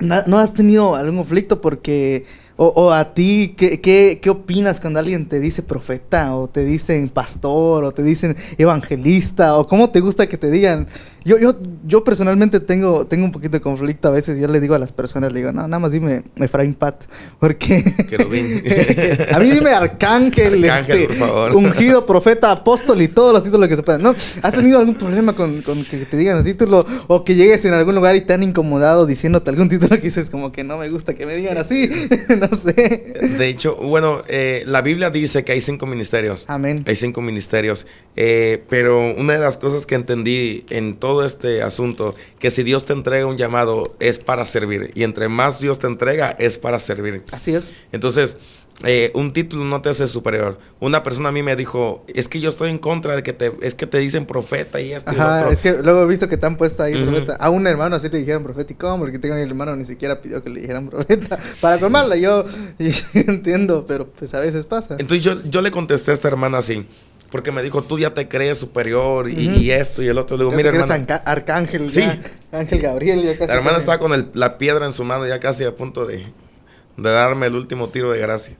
¿no has tenido algún conflicto porque o, o, a ti, ¿qué, ¿qué, qué, opinas cuando alguien te dice profeta, o te dicen pastor, o te dicen evangelista, o cómo te gusta que te digan? Yo, yo, yo personalmente tengo, tengo un poquito de conflicto a veces. Yo le digo a las personas, le digo, no, nada más dime Efraín Pat, porque... a mí dime arcángel,
arcángel
este,
por favor.
ungido, profeta, apóstol y todos los títulos que se puedan. ¿no? ¿Has tenido algún problema con, con, que te digan el título? O que llegues en algún lugar y te han incomodado diciéndote algún título que dices como que no me gusta que me digan así. no sé.
De hecho, bueno, eh, la Biblia dice que hay cinco ministerios.
Amén.
Hay cinco ministerios. Eh, pero una de las cosas que entendí en todo este asunto, que si Dios te entrega un llamado es para servir. Y entre más Dios te entrega es para servir.
Así es.
Entonces, eh, un título no te hace superior. Una persona a mí me dijo, es que yo estoy en contra de que te, es que te dicen profeta y esto
Ajá,
y otro.
es que luego he visto que te han puesto ahí uh -huh. profeta. A un hermano así le dijeron profeta. ¿Y cómo? Porque tengo mi hermano ni siquiera pidió que le dijeran profeta. Para colmarla, yo, yo, entiendo, pero pues a veces pasa.
Entonces yo, yo le contesté a esta hermana así. Porque me dijo, tú ya te crees superior y, uh -huh. y esto y el otro. Le digo, mira, hermana.
arcángel,
sí.
Ya, Ángel Gabriel. Ya casi
la hermana estaba con el, la piedra en su mano, ya casi a punto de, de darme el último tiro de gracia.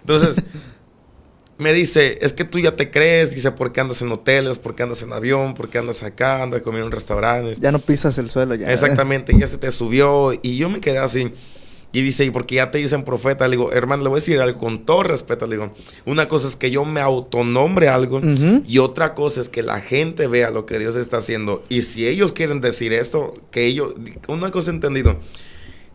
Entonces, me dice, es que tú ya te crees, dice, ¿por qué andas en hoteles? ¿Por qué andas en avión? ¿Por qué andas acá? Andas comiendo en restaurantes.
Ya no pisas el suelo ya.
Exactamente, ya se te subió. Y yo me quedé así. Y dice, y porque ya te dicen profeta, le digo, hermano, le voy a decir algo con todo respeto. Le digo, una cosa es que yo me autonombre algo uh -huh. y otra cosa es que la gente vea lo que Dios está haciendo. Y si ellos quieren decir esto, que ellos, una cosa entendido,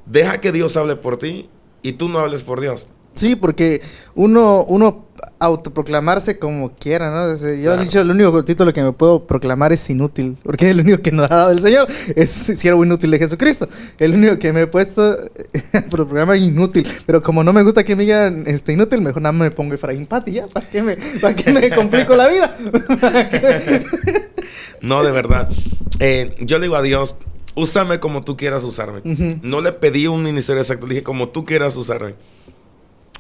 deja que Dios hable por ti y tú no hables por Dios.
Sí, porque uno, uno autoproclamarse como quiera, ¿no? Yo claro. he dicho, el único título que me puedo proclamar es inútil, porque es el único que nos ha dado el Señor, es siervo inútil de Jesucristo. El único que me he puesto a proclamar inútil, pero como no me gusta que me digan este, inútil, mejor nada me pongo Efraín Pati, ya, ¿para qué me, para qué me complico la vida?
no, de verdad. Eh, yo le digo a Dios, úsame como tú quieras usarme. Uh -huh. No le pedí un ministerio exacto, le dije como tú quieras usarme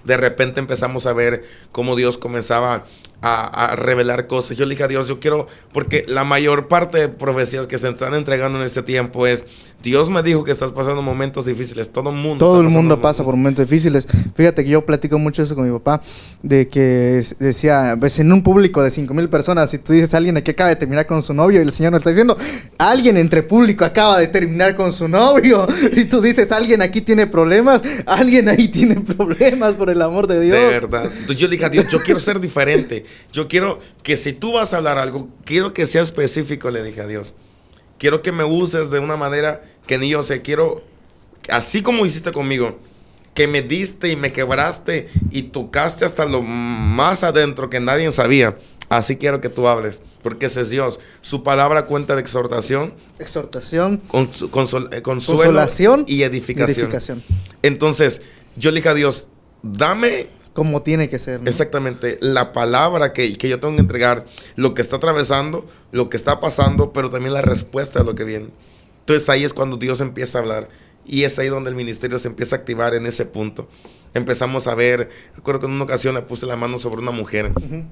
de repente empezamos a ver cómo Dios comenzaba a, a, revelar cosas. Yo le dije a Dios, yo quiero, porque la mayor parte de profecías que se están entregando en este tiempo es, Dios me dijo que estás pasando momentos difíciles, todo el mundo.
Todo el mundo pasa por momentos difíciles. Fíjate que yo platico mucho eso con mi papá, de que decía, pues en un público de 5 mil personas, si tú dices a alguien aquí acaba de terminar con su novio y el Señor nos está diciendo, alguien entre público acaba de terminar con su novio. Si tú dices, alguien aquí tiene problemas, alguien ahí tiene problemas, por el amor de Dios.
De verdad. Entonces yo le dije a Dios, yo quiero ser diferente. Yo quiero que si tú vas a hablar algo, quiero que sea específico, le dije a Dios. Quiero que me uses de una manera que ni yo sé. Quiero, así como hiciste conmigo, que me diste y me quebraste y tocaste hasta lo más adentro que nadie sabía. Así quiero que tú hables, porque ese es Dios. Su palabra cuenta de exhortación,
exhortación,
consol, eh, consuelo
consolación
y edificación.
y edificación.
Entonces, yo le dije a Dios, dame
como tiene que ser. ¿no?
Exactamente, la palabra que, que, yo tengo que entregar, lo que está atravesando, lo que está pasando, pero también la respuesta a lo que viene. Entonces ahí es cuando Dios empieza a hablar y es ahí donde el ministerio se empieza a activar en ese punto. Empezamos a ver, recuerdo que en una ocasión le puse la mano sobre una mujer uh -huh.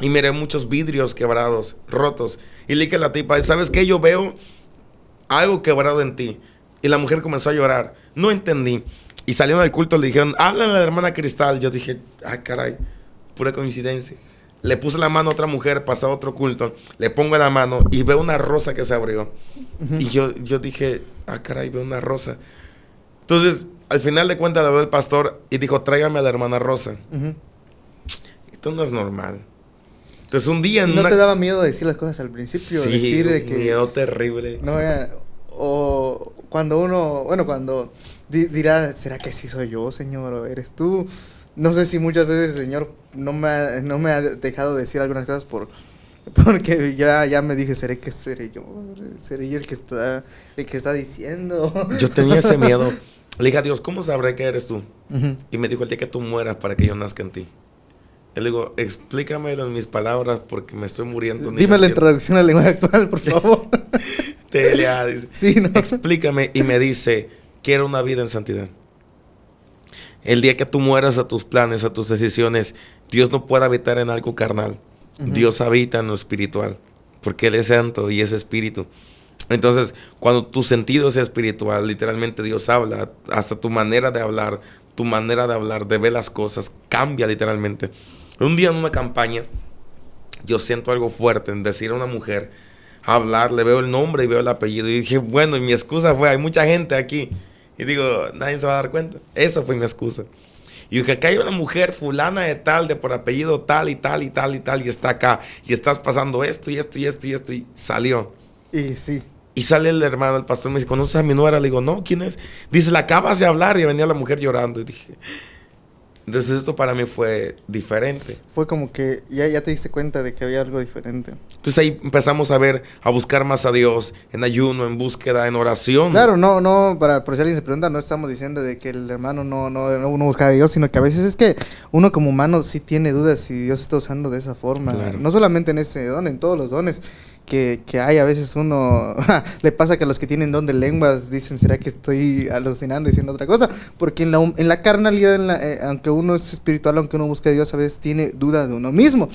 y miré muchos vidrios quebrados, rotos. Y le dije a la tipa, ¿sabes qué? Yo veo algo quebrado en ti. Y la mujer comenzó a llorar. No entendí. Y salieron del culto, le dijeron, háblale a la hermana Cristal. Yo dije, ay, caray. pura coincidencia. Le puse la mano a otra mujer, pasa otro culto, le pongo la mano y veo una rosa que se abrió. Y yo, yo dije, ah, caray, veo una rosa. Entonces, al final de cuentas, le veo el pastor y dijo, tráigame a la hermana Rosa. Esto no es normal. Entonces, un día...
¿No te daba miedo decir las cosas al principio?
Sí,
decir
de que... miedo terrible.
No, o cuando uno, bueno, cuando dirá, ¿será que sí soy yo, Señor, o eres tú? No sé si muchas veces el Señor no me ha, no me ha dejado decir algunas cosas por porque ya, ya me dije, ¿seré que seré yo? ¿Seré yo el que está, el que está diciendo?
Yo tenía ese miedo. Le dije a Dios, ¿cómo sabré que eres tú? Y me dijo, el día que tú mueras para que yo nazca en ti. Le digo, explícamelo en mis palabras porque me estoy muriendo.
Dime la introducción al lenguaje actual, por favor.
Telia, dice. Sí, ¿no? Explícame. Y me dice, quiero una vida en santidad. El día que tú mueras a tus planes, a tus decisiones, Dios no puede habitar en algo carnal. Dios habita en lo espiritual, porque Él es santo y es espíritu. Entonces, cuando tu sentido es espiritual, literalmente Dios habla, hasta tu manera de hablar, tu manera de hablar, de ver las cosas, cambia literalmente. Un día en una campaña, yo siento algo fuerte en decir a una mujer, hablar, le veo el nombre y veo el apellido. Y dije, bueno, y mi excusa fue, hay mucha gente aquí. Y digo, nadie se va a dar cuenta. Eso fue mi excusa. Y dije, acá hay una mujer fulana de tal, de por apellido tal y tal y tal y tal, y está acá. Y estás pasando esto y esto y esto y esto. Y salió.
Y sí.
Y sale el hermano, el pastor, me dice, ¿conoces a mi nuera? Le digo, no, ¿quién es? Dice, la acabas de hablar. Y venía la mujer llorando. Y dije, entonces esto para mí fue diferente.
Fue como que ya, ya te diste cuenta de que había algo diferente.
Entonces ahí empezamos a ver, a buscar más a Dios, en ayuno, en búsqueda, en oración.
Claro, no, no, para, por si alguien se pregunta, no estamos diciendo de que el hermano no, no, no busca a Dios, sino que a veces es que uno como humano sí tiene dudas si Dios está usando de esa forma. No solamente en ese don, en todos los dones que, que hay. A veces uno le pasa que a los que tienen don de lenguas dicen, ¿será que estoy alucinando diciendo otra cosa? Porque en la, en la carnalidad, en la, eh, aunque uno es espiritual, aunque uno busca a Dios, a veces tiene duda de uno mismo.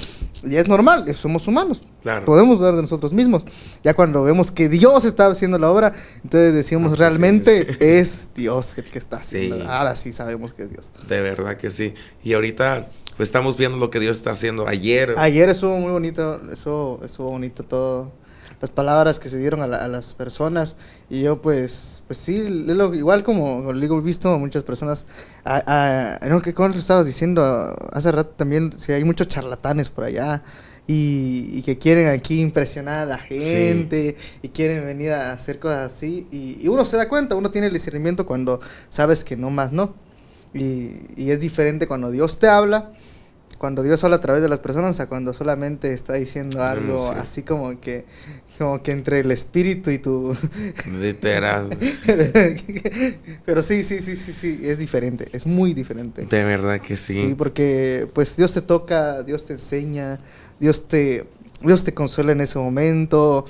Y es normal, somos humanos. Podemos dudar de nosotros mismos. Ya cuando vemos que Dios está haciendo la obra, entonces decimos, realmente es. Dios el que está haciendo. Ahora sí sabemos que es Dios.
De verdad que sí. Y ahorita pues estamos viendo lo que Dios está haciendo ayer.
Ayer estuvo muy bonito, eso estuvo bonito todo. Las palabras que se dieron a, las personas. Y yo, pues, pues sí, igual como digo, he visto muchas personas. A, a, que como estabas diciendo hace rato también, si hay muchos charlatanes por allá. Y, que quieren aquí impresionar a la gente y quieren venir a hacer cosas así. Y, y, uno se da cuenta, uno tiene el discernimiento cuando sabes que no más no. Y, es diferente cuando Dios te habla, cuando Dios habla a través de las personas, a cuando solamente está diciendo algo así como que, como que entre el espíritu y tu...
Literal.
Pero sí, sí, sí, sí, sí, es diferente, es muy diferente.
De verdad que sí.
Sí, porque pues Dios te toca, Dios te enseña, Dios te, Dios te consuela en ese momento,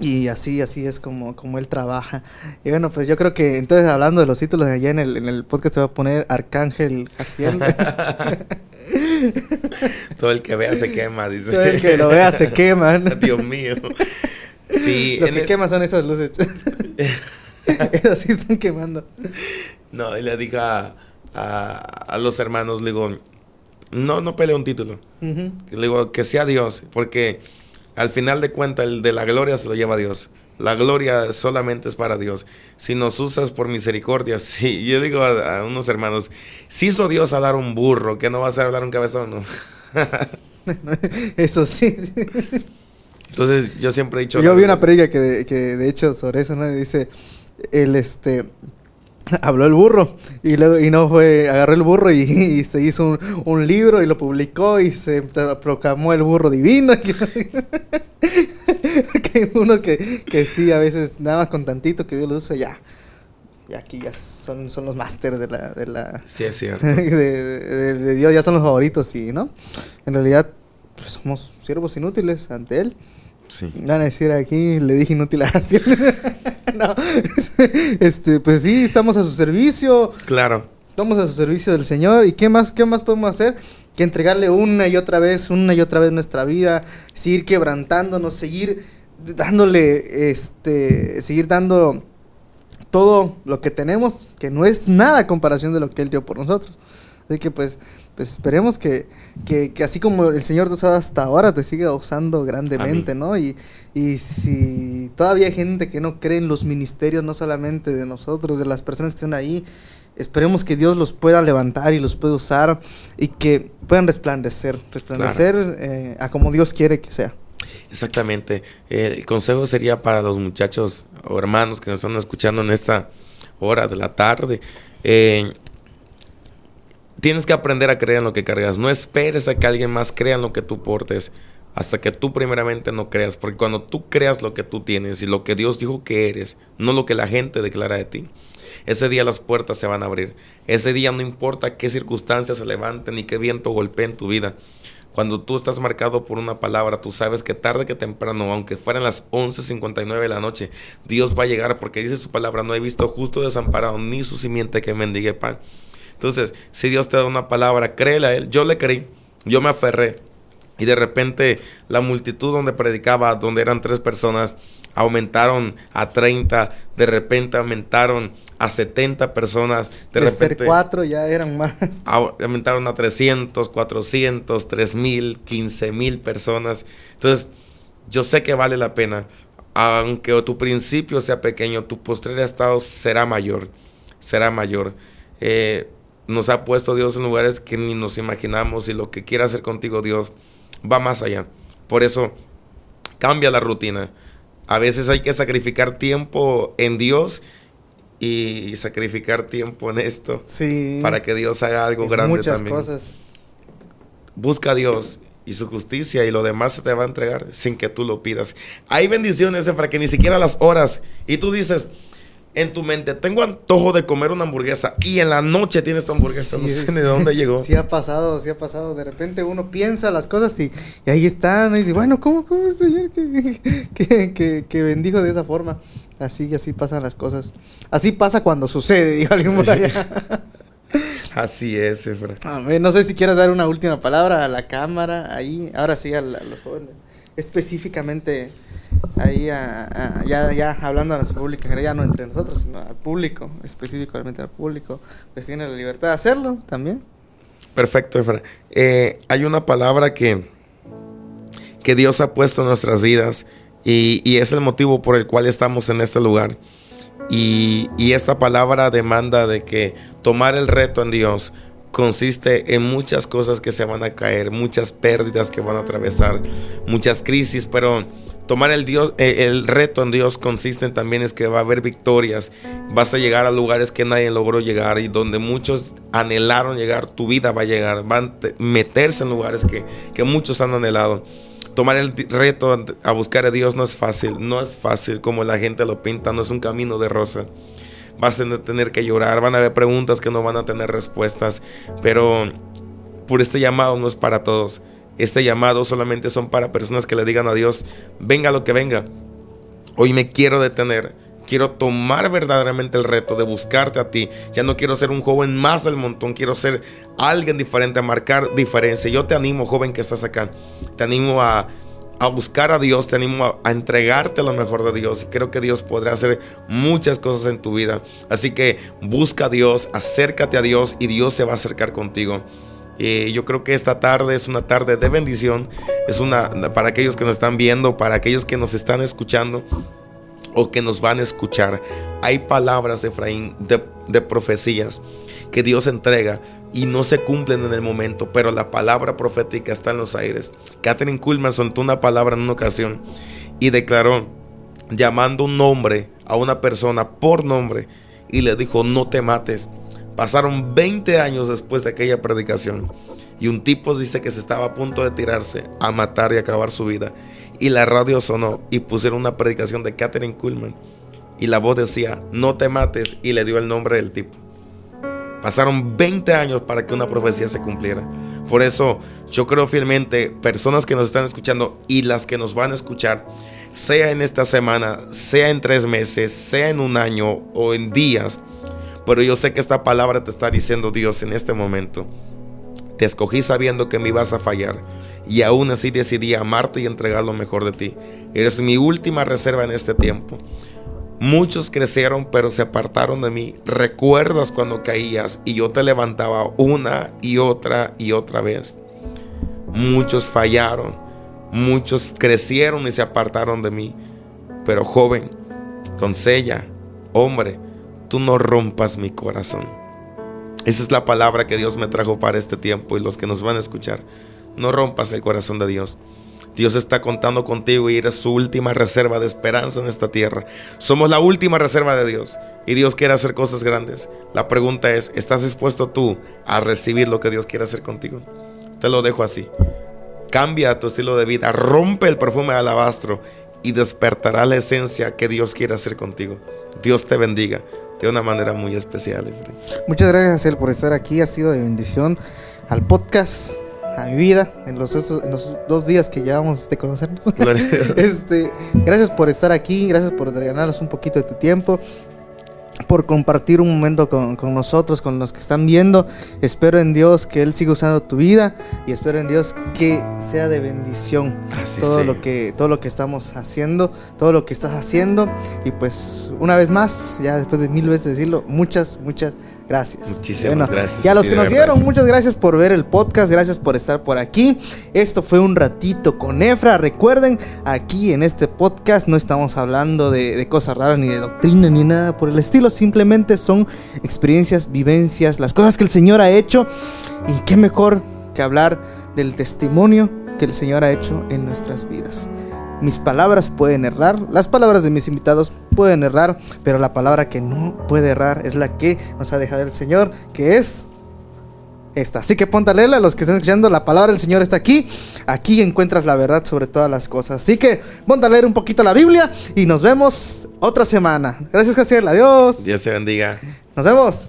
y así, así es como, como él trabaja. Y bueno, pues yo creo que entonces hablando de los títulos, allá en el, en el podcast se va a poner Arcángel Jaciel.
Todo el que vea se quema, dice.
Todo el que lo vea se quema.
Dios mío. Sí,
lo que quema son esas luces. esas sí están quemando.
No, y le dije a, a, los hermanos, le digo, no, no pelee un título. Le digo, que sea Dios, porque al final de cuentas, el de la gloria se lo lleva Dios. La gloria solamente es para Dios. Si nos usas por misericordia, sí. Yo digo a, unos hermanos, si hizo Dios a dar un burro, que no va a ser a dar un cabezón, ¿no?
eso sí.
Entonces, yo siempre he dicho...
Yo vi una predica que de, que de hecho sobre eso, ¿no? Dice, el este habló el burro. Y luego y no fue agarró el burro y, se hizo un, libro y lo publicó y se proclamó el burro divino. Que hay unos que, que sí a veces nada más con tantito que Dios lo usa ya. Y aquí ya son, son los másters de la, de la
sí es cierto.
de, Dios ya son los favoritos y no en realidad pues, somos siervos inútiles ante él Sí. Van a decir aquí, le dije inútil a no, este, pues sí, estamos a su servicio.
Claro.
Estamos a su servicio del Señor. ¿Y qué más, qué más podemos hacer? Que entregarle una y otra vez, una y otra vez nuestra vida, seguir quebrantándonos, seguir dándole, este, seguir dando todo lo que tenemos, que no es nada a comparación de lo que Él dio por nosotros. Así que pues pues esperemos que, que, así como el Señor te usado hasta ahora, te siga usando grandemente, ¿no? Y, y si todavía hay gente que no cree en los ministerios, no solamente de nosotros, de las personas que están ahí, esperemos que Dios los pueda levantar y los pueda usar y que puedan resplandecer, resplandecer eh, a como Dios quiere que sea.
Exactamente. El consejo sería para los muchachos o hermanos que nos están escuchando en esta hora de la tarde. Eh, tienes que aprender a creer en lo que cargas. No esperes a que alguien más crea en lo que tú portes hasta que tú primeramente no creas. Porque cuando tú creas lo que tú tienes y lo que Dios dijo que eres, no lo que la gente declara de ti, ese día las puertas se van a abrir. Ese día no importa qué circunstancias se levanten ni qué viento golpee tu vida. Cuando tú estás marcado por una palabra, tú sabes que tarde que temprano, aunque fueran las 11.59 de la noche, Dios va a llegar porque dice su palabra, no he visto justo desamparado ni su simiente que mendigue pan. Entonces, si Dios te da una palabra, créele a Él. Yo le creí, yo me aferré. Y de repente la multitud donde predicaba, donde eran tres personas, aumentaron a 30, de repente aumentaron a 70 personas, de,
de repente... cuatro ya eran más.
Aumentaron a 300, 400, 3 mil, 15 mil personas. Entonces, yo sé que vale la pena. Aunque tu principio sea pequeño, tu postrer estado será mayor. Será mayor. Eh, nos ha puesto Dios en lugares que ni nos imaginamos y lo que quiera hacer contigo Dios va más allá. Por eso cambia la rutina. A veces hay que sacrificar tiempo en Dios y sacrificar tiempo en esto
sí,
para que Dios haga algo grande
muchas cosas.
Busca a Dios y su justicia y lo demás se te va a entregar sin que tú lo pidas. Hay bendiciones para que ni siquiera las horas y tú dices, en tu mente, tengo antojo de comer una hamburguesa y en la noche tienes tu hamburguesa, no sé de dónde llegó.
Sí ha pasado, sí ha pasado. De repente uno piensa las cosas y, ahí están. Y dice, bueno, ¿cómo, cómo señor que, que, que, bendijo de esa forma? Así, así pasan las cosas. Así pasa cuando sucede, dijo alguien por allá.
Así es, Efra.
no sé si quieras dar una última palabra a la cámara, ahí. Ahora sí, a, los jóvenes. Específicamente ahí ya, ya hablando a nuestro público, ya no entre nosotros, sino al público, específicamente al público, pues tiene la libertad de hacerlo también.
Perfecto, Efra. Eh, hay una palabra que, que Dios ha puesto en nuestras vidas y, y, es el motivo por el cual estamos en este lugar. Y, y esta palabra demanda de que tomar el reto en Dios consiste en muchas cosas que se van a caer, muchas pérdidas que van a atravesar, muchas crisis, pero tomar el, Dios, eh, el reto en Dios consiste también es que va a haber victorias, vas a llegar a lugares que nadie logró llegar y donde muchos anhelaron llegar, tu vida va a llegar, van a meterse en lugares que, que muchos han anhelado. Tomar el reto a buscar a Dios no es fácil, no es fácil como la gente lo pinta, no es un camino de rosa. Vas a tener que llorar, van a haber preguntas que no van a tener respuestas, pero por este llamado no es para todos. Este llamado solamente son para personas que le digan a Dios, venga lo que venga. Hoy me quiero detener. Quiero tomar verdaderamente el reto de buscarte a ti. Ya no quiero ser un joven más del montón. Quiero ser alguien diferente, a marcar diferencia. Yo te animo, joven que estás acá. Te animo a, buscar a Dios. Te animo a, a, entregarte lo mejor de Dios. Creo que Dios podrá hacer muchas cosas en tu vida. Así que busca a Dios, acércate a Dios y Dios se va a acercar contigo. Eh, yo creo que esta tarde es una tarde de bendición. Es una para aquellos que nos están viendo, para aquellos que nos están escuchando o que nos van a escuchar. Hay palabras, Efraín, de, de profecías que Dios entrega y no se cumplen en el momento, pero la palabra profética está en los aires. Catherine Kuhlman soltó una palabra en una ocasión y declaró, llamando un nombre a una persona por nombre, y le dijo, no te mates. Pasaron 20 años después de aquella predicación y un tipo dice que se estaba a punto de tirarse a matar y acabar su vida. Y la radio sonó y pusieron una predicación de Catherine Kuhlman. Y la voz decía, no te mates, y le dio el nombre del tipo. Pasaron 20 años para que una profecía se cumpliera. Por eso yo creo fielmente, personas que nos están escuchando y las que nos van a escuchar, sea en esta semana, sea en tres meses, sea en un año o en días, pero yo sé que esta palabra te está diciendo Dios en este momento. Te escogí sabiendo que me ibas a fallar y aún así decidí amarte y entregar lo mejor de ti. Eres mi última reserva en este tiempo. Muchos crecieron pero se apartaron de mí. Recuerdas cuando caías y yo te levantaba una y otra y otra vez. Muchos fallaron, muchos crecieron y se apartaron de mí. Pero joven, doncella, hombre, tú no rompas mi corazón. Esa es la palabra que Dios me trajo para este tiempo y los que nos van a escuchar. No rompas el corazón de Dios. Dios está contando contigo y eres su última reserva de esperanza en esta tierra. Somos la última reserva de Dios y Dios quiere hacer cosas grandes. La pregunta es, ¿estás dispuesto tú a recibir lo que Dios quiere hacer contigo? Te lo dejo así. Cambia tu estilo de vida, rompe el perfume de alabastro y despertará la esencia que Dios quiere hacer contigo. Dios te bendiga de una manera muy especial.
Muchas gracias, él por estar aquí. Ha sido de bendición al podcast a mi vida en los, dos días que llevamos de conocernos. este, gracias por estar aquí, gracias por regalarnos un poquito de tu tiempo por compartir un momento con, nosotros, con los que están viendo. Espero en Dios que Él siga usando tu vida y espero en Dios que sea de bendición todo lo que todo lo que estamos haciendo, todo lo que estás haciendo y pues una vez más, ya después de mil veces decirlo, muchas muchas Gracias.
Muchísimas gracias.
Y a los que nos vieron, muchas gracias por ver el podcast, gracias por estar por aquí. Esto fue un ratito con Efra. Recuerden, aquí en este podcast no estamos hablando de, cosas raras, ni de doctrina, ni nada por el estilo. Simplemente son experiencias, vivencias, las cosas que el Señor ha hecho. Y qué mejor que hablar del testimonio que el Señor ha hecho en nuestras vidas. Mis palabras pueden errar, las palabras de mis invitados pueden errar, pero la palabra que no puede errar es la que nos ha dejado el Señor, que es esta. Así que ponte a leerla, los que están escuchando, la palabra del Señor está aquí. Aquí encuentras la verdad sobre todas las cosas. Así que ponte a leer un poquito la Biblia y nos vemos otra semana. Gracias, Jaciel. Adiós.
Dios te bendiga.
Nos vemos.